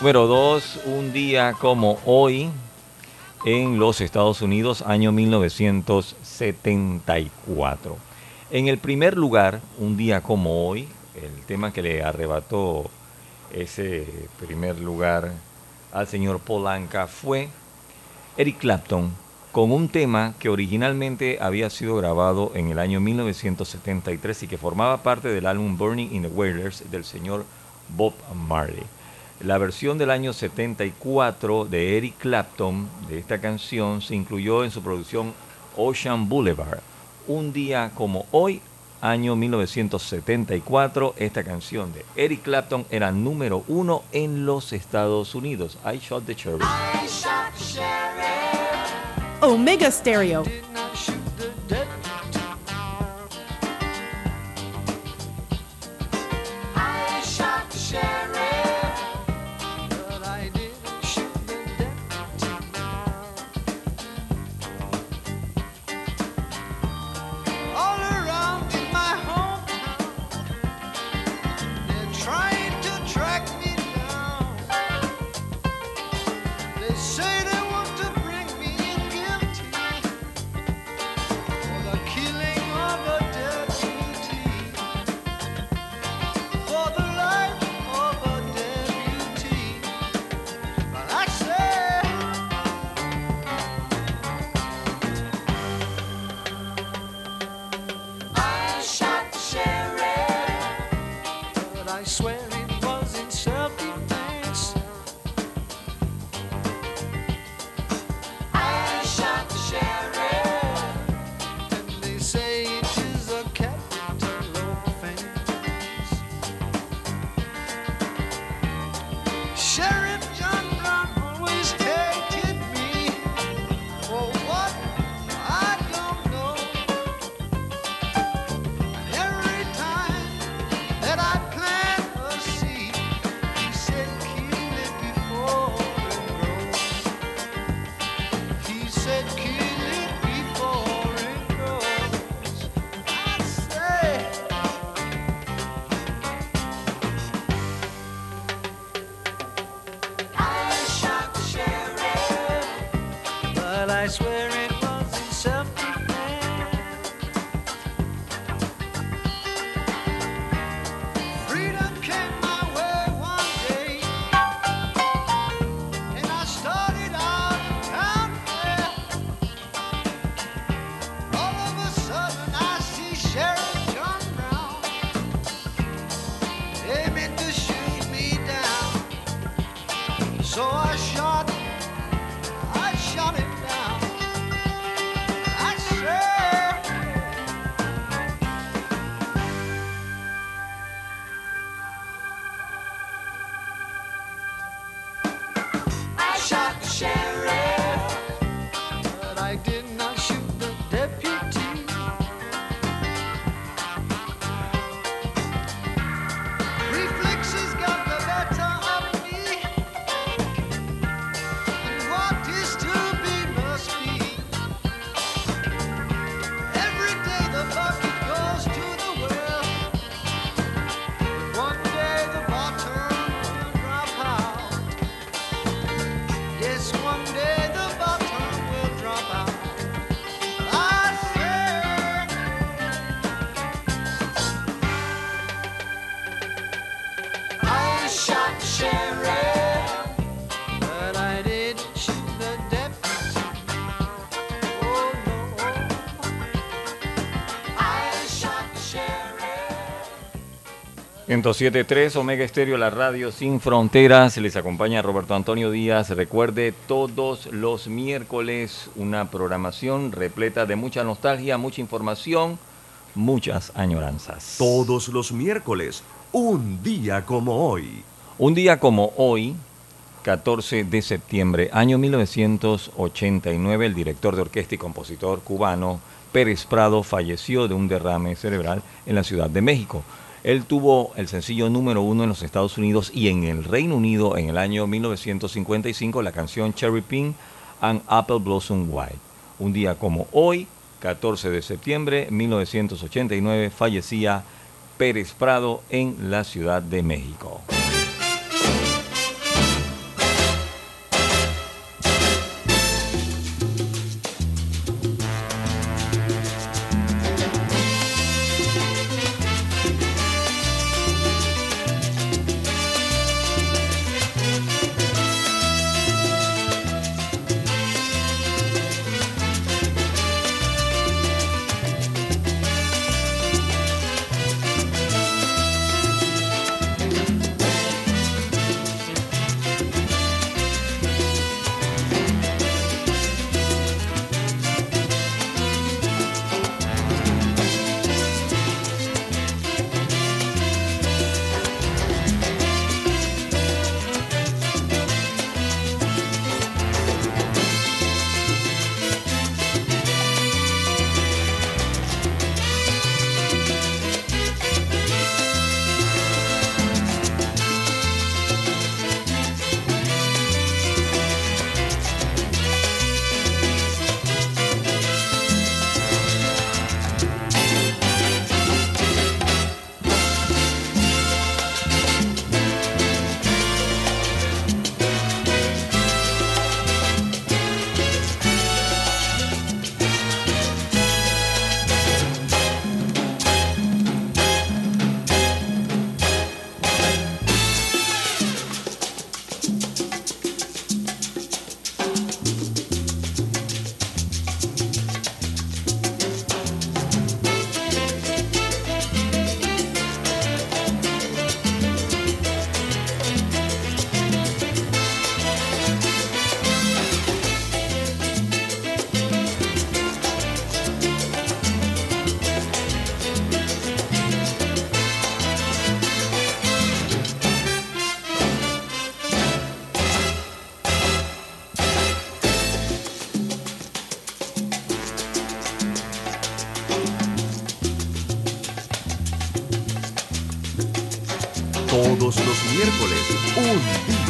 Número 2, un día como hoy en los Estados Unidos, año 1974. En el primer lugar, un día como hoy, el tema que le arrebató ese primer lugar al señor Polanca fue Eric Clapton con un tema que originalmente había sido grabado en el año 1973 y que formaba parte del álbum Burning in the Wailers del señor Bob Marley. La versión del año 74 de Eric Clapton de esta canción se incluyó en su producción Ocean Boulevard. Un día como hoy, año 1974, esta canción de Eric Clapton era número uno en los Estados Unidos. I Shot the Cherry. Omega Stereo. 107.3 Omega Estéreo, la radio sin fronteras. Les acompaña Roberto Antonio Díaz. Recuerde, todos los miércoles una programación repleta de mucha nostalgia, mucha información, muchas añoranzas. Todos los miércoles, un día como hoy. Un día como hoy, 14 de septiembre, año 1989, el director de orquesta y compositor cubano Pérez Prado falleció de un derrame cerebral en la Ciudad de México. Él tuvo el sencillo número uno en los Estados Unidos y en el Reino Unido en el año 1955 la canción Cherry Pink and Apple Blossom White. Un día como hoy, 14 de septiembre 1989, fallecía Pérez Prado en la Ciudad de México.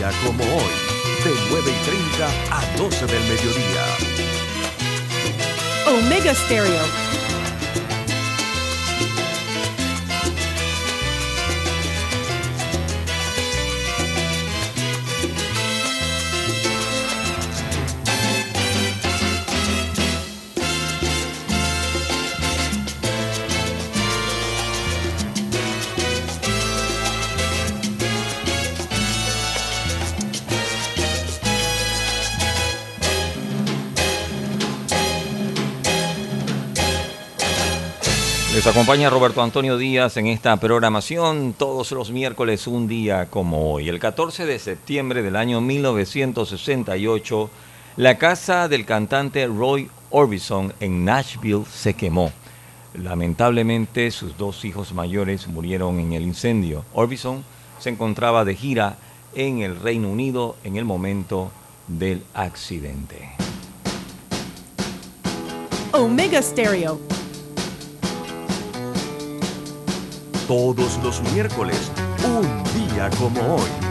Día como hoy, de 9 y 30 a 12 del mediodía. Omega Stereo. Les acompaña Roberto Antonio Díaz en esta programación todos los miércoles un día como hoy. El 14 de septiembre del año 1968, la casa del cantante Roy Orbison en Nashville se quemó. Lamentablemente sus dos hijos mayores murieron en el incendio. Orbison se encontraba de gira en el Reino Unido en el momento del accidente. Omega Stereo. Todos los miércoles, un día como hoy.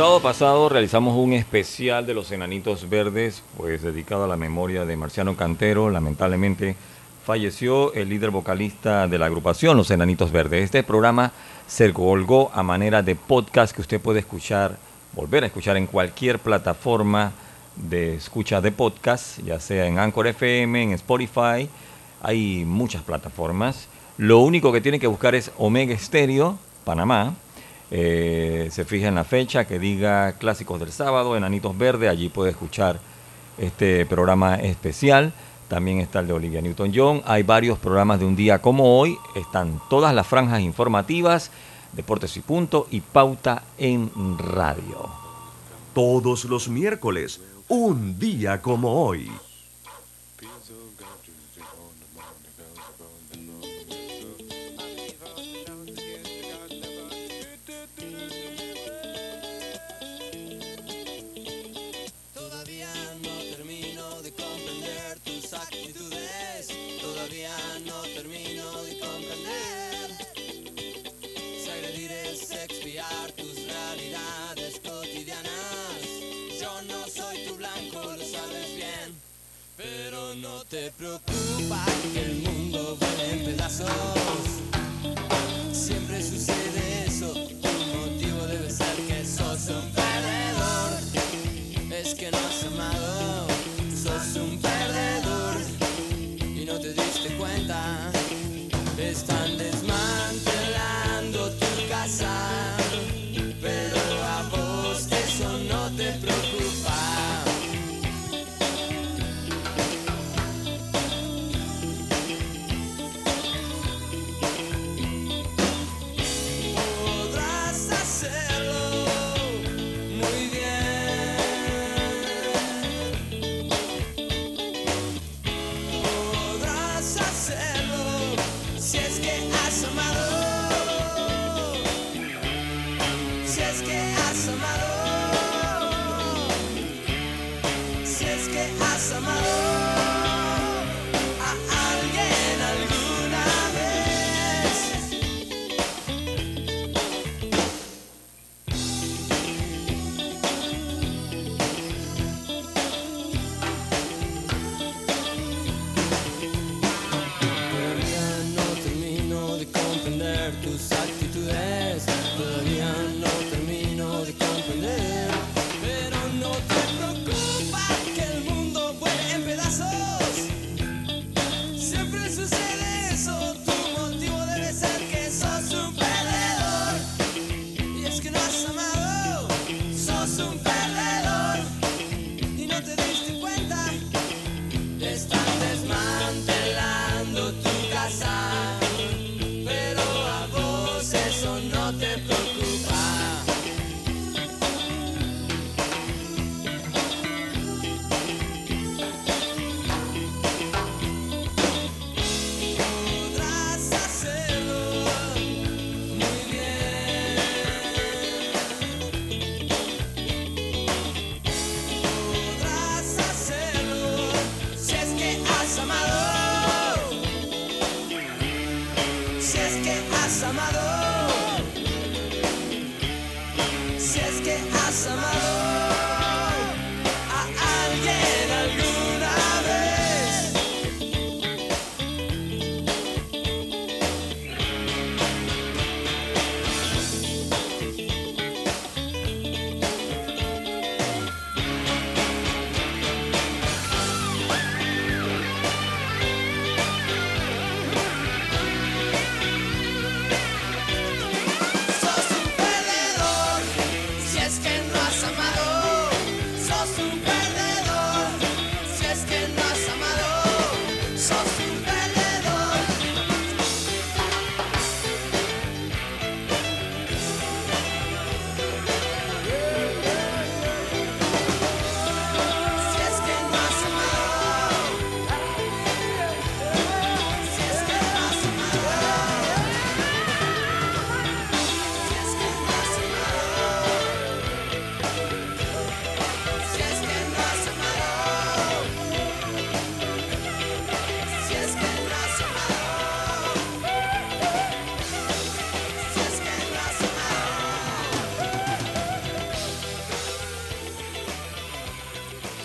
Sábado pasado realizamos un especial de los Enanitos Verdes, pues dedicado a la memoria de Marciano Cantero. Lamentablemente falleció el líder vocalista de la agrupación Los Enanitos Verdes. Este programa se colgó a manera de podcast que usted puede escuchar, volver a escuchar en cualquier plataforma de escucha de podcast, ya sea en Anchor FM, en Spotify. Hay muchas plataformas. Lo único que tiene que buscar es Omega Stereo, Panamá. Eh, se fija en la fecha que diga Clásicos del Sábado, Enanitos Verdes, allí puede escuchar este programa especial. También está el de Olivia Newton-John. Hay varios programas de un día como hoy. Están todas las franjas informativas, Deportes y Punto y Pauta en Radio. Todos los miércoles, Un día como hoy. Te preocupa que el mundo vuele en pedazos.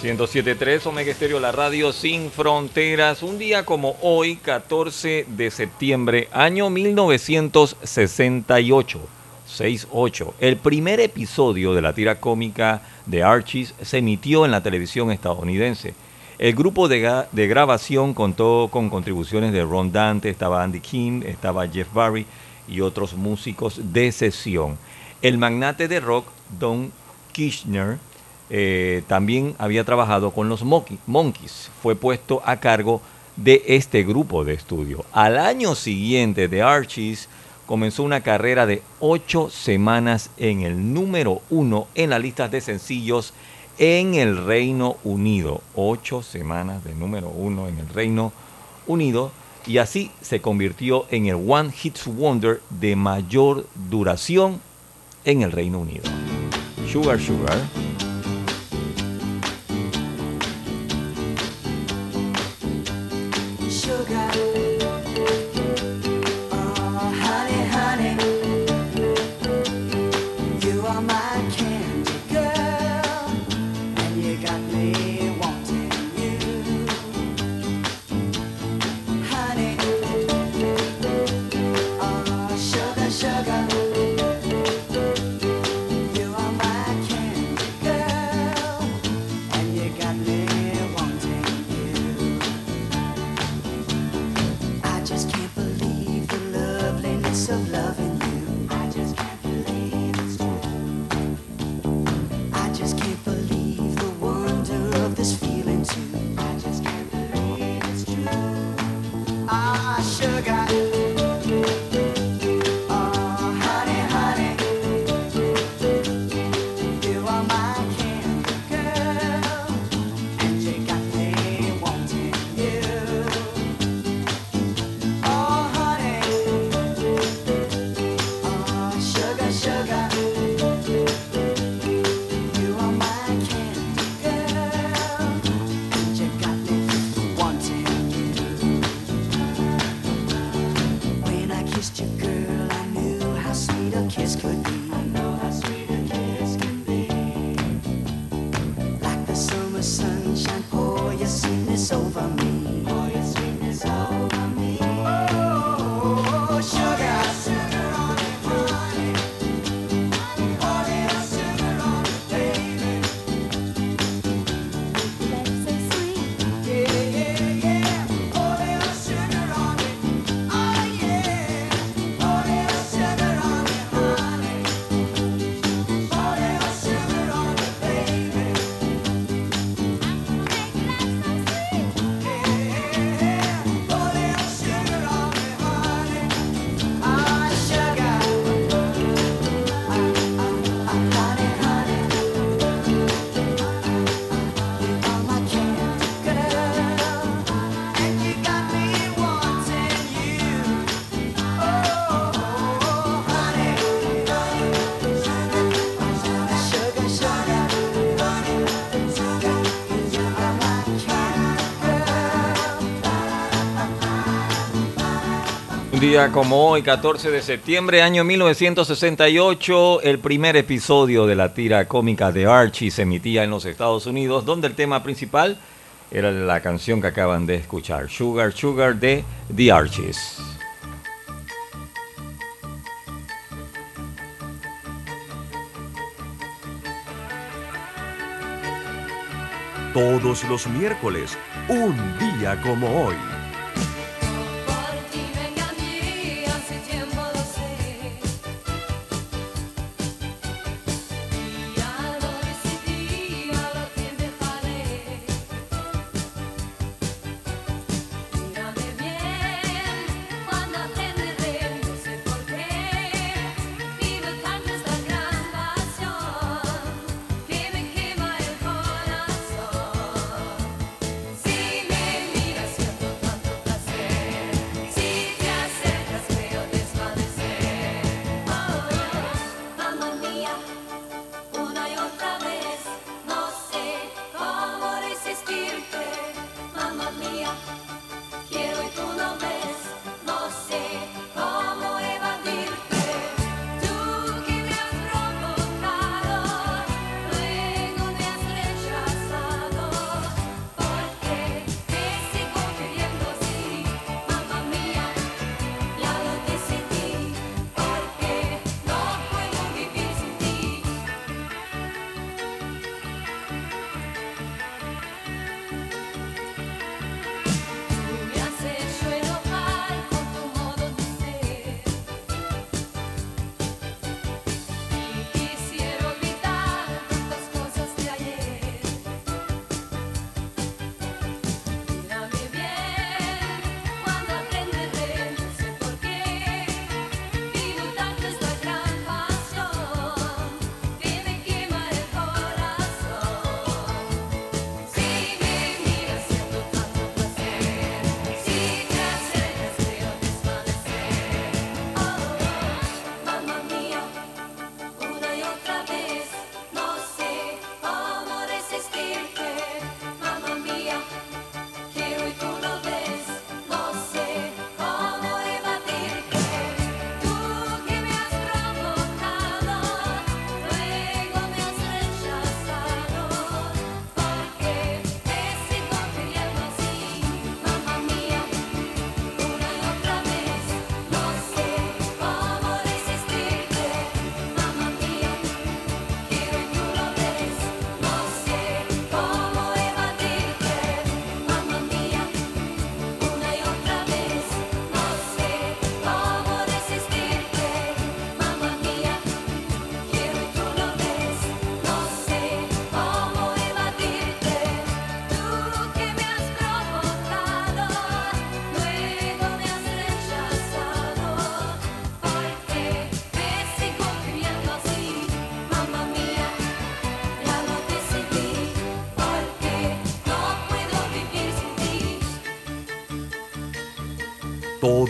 107.3 Omega Estéreo, la radio sin fronteras. Un día como hoy, 14 de septiembre, año 1968. 68. El primer episodio de la tira cómica de Archies se emitió en la televisión estadounidense. El grupo de, de grabación contó con contribuciones de Ron Dante, estaba Andy King, estaba Jeff Barry y otros músicos de sesión. El magnate de rock, Don Kirchner, eh, también había trabajado con los Monkeys. Fue puesto a cargo de este grupo de estudio. Al año siguiente de Archies comenzó una carrera de ocho semanas en el número uno en las listas de sencillos en el Reino Unido. Ocho semanas de número uno en el Reino Unido. Y así se convirtió en el One Hits Wonder de mayor duración en el Reino Unido. Sugar Sugar. día como hoy, 14 de septiembre, año 1968, el primer episodio de la tira cómica de Archie se emitía en los Estados Unidos, donde el tema principal era la canción que acaban de escuchar, Sugar Sugar de The Archies. Todos los miércoles, un día como hoy.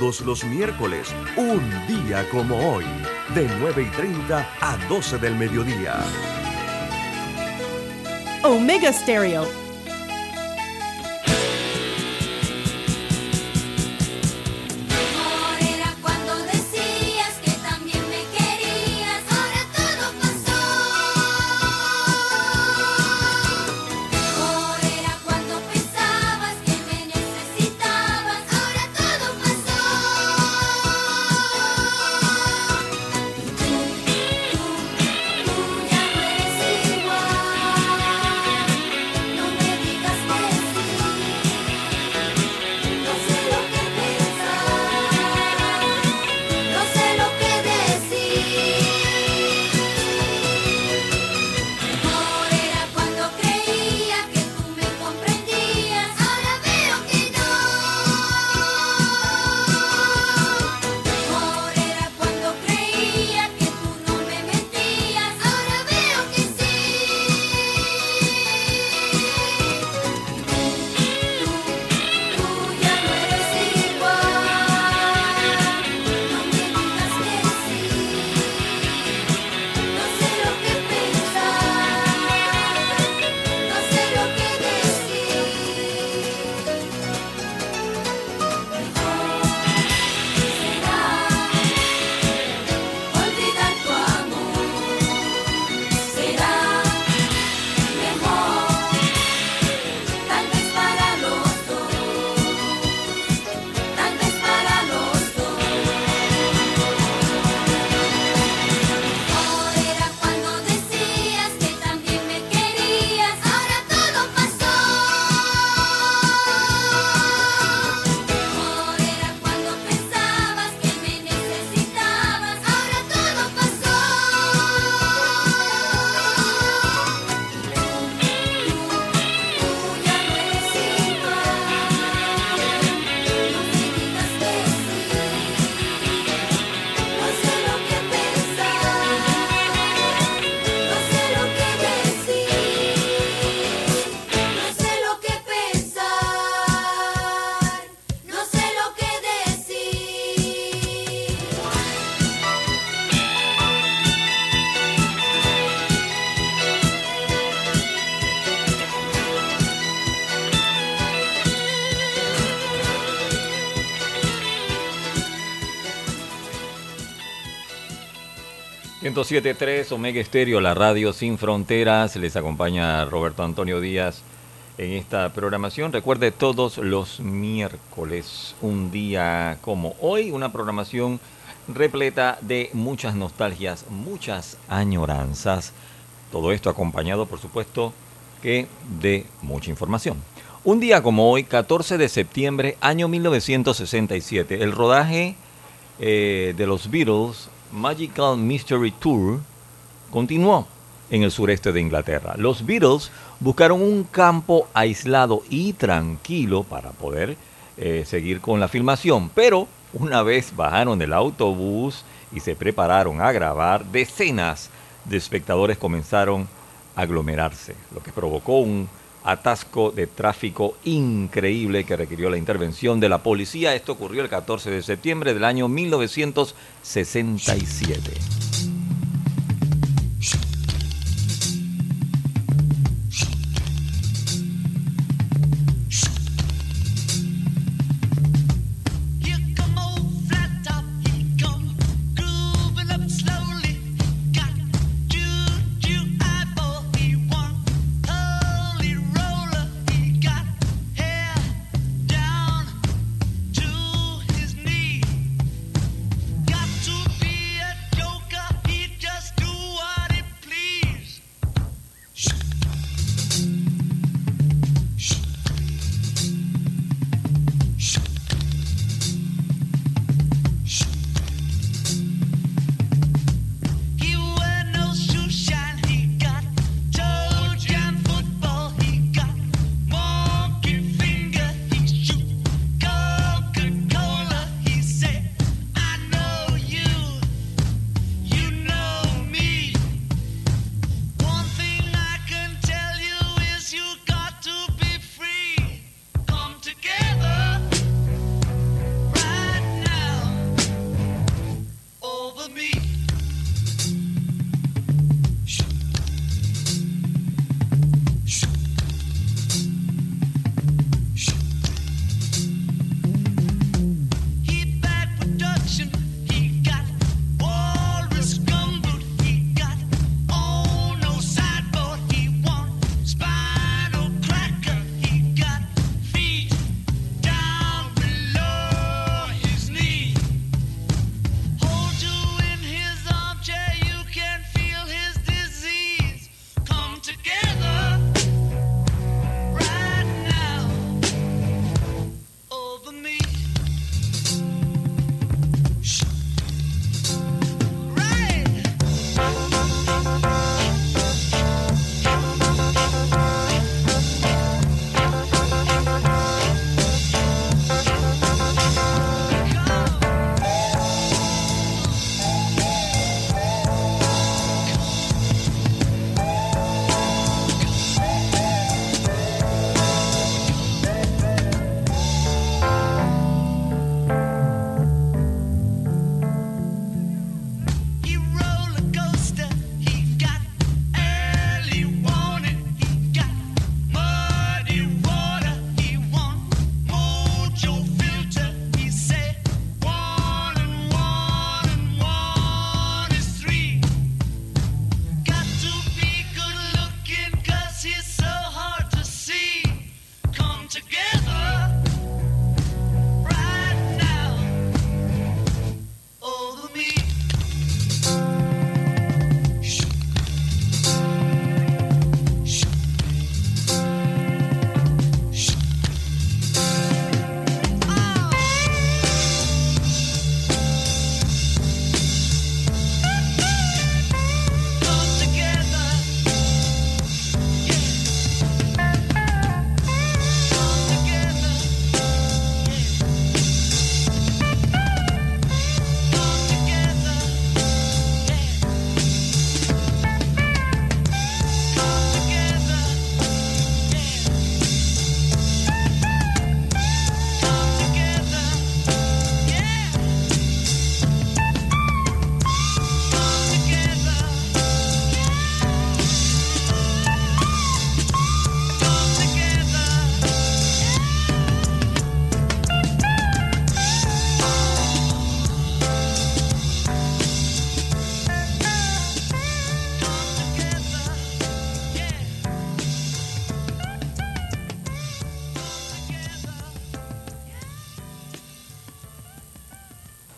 Todos los miércoles, un día como hoy, de 9 y 30 a 12 del mediodía. Omega Stereo. .73 Omega Estéreo, la radio sin fronteras. Les acompaña Roberto Antonio Díaz en esta programación. Recuerde todos los miércoles, un día como hoy, una programación repleta de muchas nostalgias, muchas añoranzas. Todo esto acompañado, por supuesto, que de mucha información. Un día como hoy, 14 de septiembre, año 1967, el rodaje eh, de los Beatles, Magical Mystery Tour, continuó en el sureste de Inglaterra. Los Beatles buscaron un campo aislado y tranquilo para poder eh, seguir con la filmación, pero una vez bajaron del autobús y se prepararon a grabar, decenas de espectadores comenzaron a aglomerarse, lo que provocó un atasco de tráfico increíble que requirió la intervención de la policía. Esto ocurrió el 14 de septiembre del año 1967.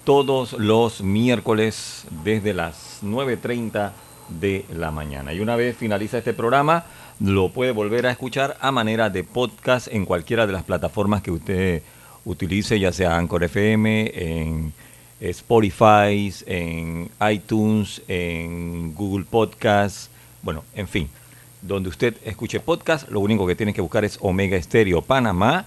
Todos los miércoles desde las 9.30 de la mañana. Y una vez finaliza este programa, lo puede volver a escuchar a manera de podcast en cualquiera de las plataformas que usted utilice, ya sea Anchor FM, en Spotify, en iTunes, en Google Podcast, bueno, en fin, donde usted escuche podcast, lo único que tiene que buscar es Omega Estéreo Panamá,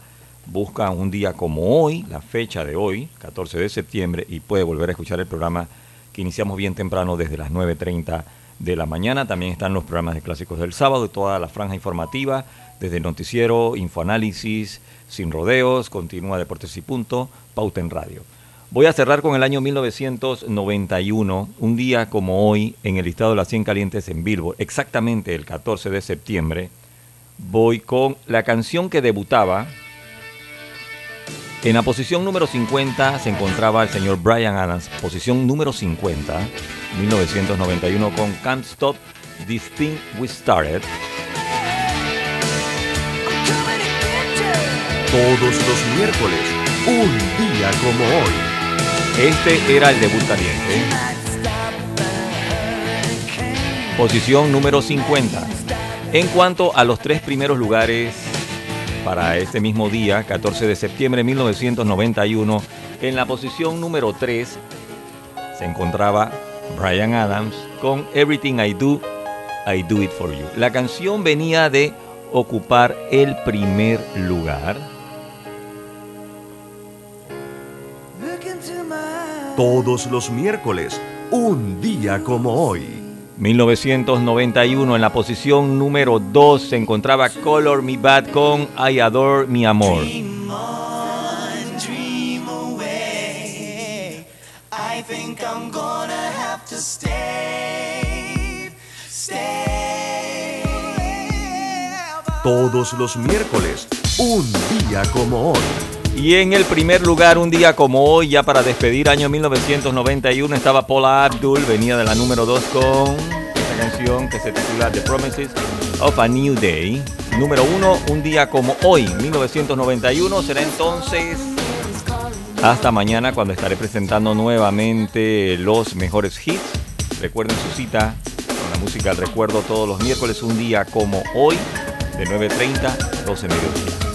busca un día como hoy, la fecha de hoy, 14 de septiembre, y puede volver a escuchar el programa que iniciamos bien temprano desde las 9.30 de la mañana. También están los programas de clásicos del sábado y toda la franja informativa, desde el noticiero, infoanálisis, sin rodeos, continúa Deportes y Punto, Pauta en Radio. Voy a cerrar con el año 1991, un día como hoy, en el listado de las 100 calientes en Billboard, exactamente el 14 de septiembre. Voy con la canción que debutaba. En la posición número 50 se encontraba el señor Brian Adams, posición número 50, 1991 con Can't Stop This Thing We Started. Todos los miércoles, un día como hoy. Este era el debut caliente. Posición número 50. En cuanto a los tres primeros lugares para este mismo día, 14 de septiembre de 1991, en la posición número 3 se encontraba Brian Adams con Everything I Do, I Do It For You. La canción venía de ocupar el primer lugar. Todos los miércoles, un día como hoy. 1991 en la posición número 2 se encontraba Color Me Bad con I Adore Mi Amor. Todos los miércoles, un día como hoy. Y en el primer lugar, un día como hoy, ya para despedir año 1991, estaba Paula Abdul, venía de la número 2 con esta canción que se titula The Promises of a New Day. Número 1, un día como hoy, 1991, será entonces hasta mañana cuando estaré presentando nuevamente los mejores hits. Recuerden su cita con la música del recuerdo todos los miércoles, un día como hoy, de 9.30 a 12 mediodía.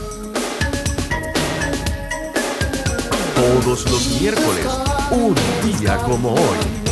Todos los miércoles, un día como hoy.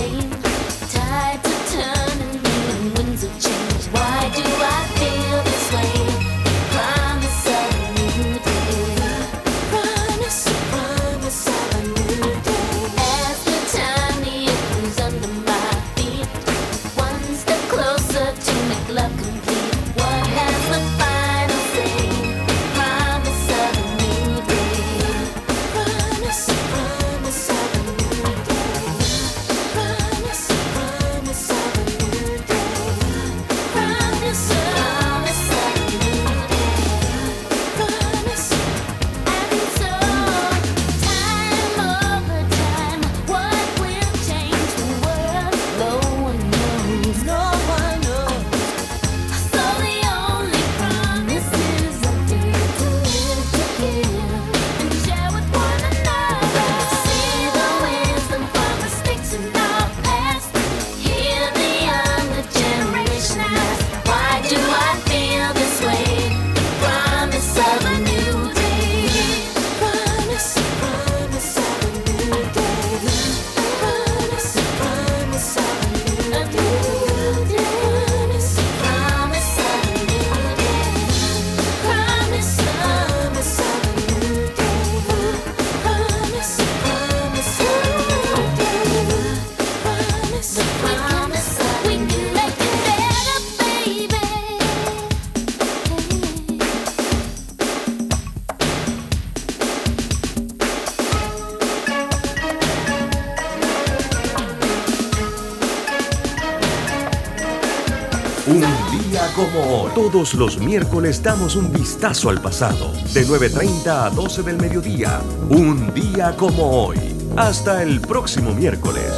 Todos los miércoles damos un vistazo al pasado. De 9.30 a 12 del mediodía. Un día como hoy. Hasta el próximo miércoles.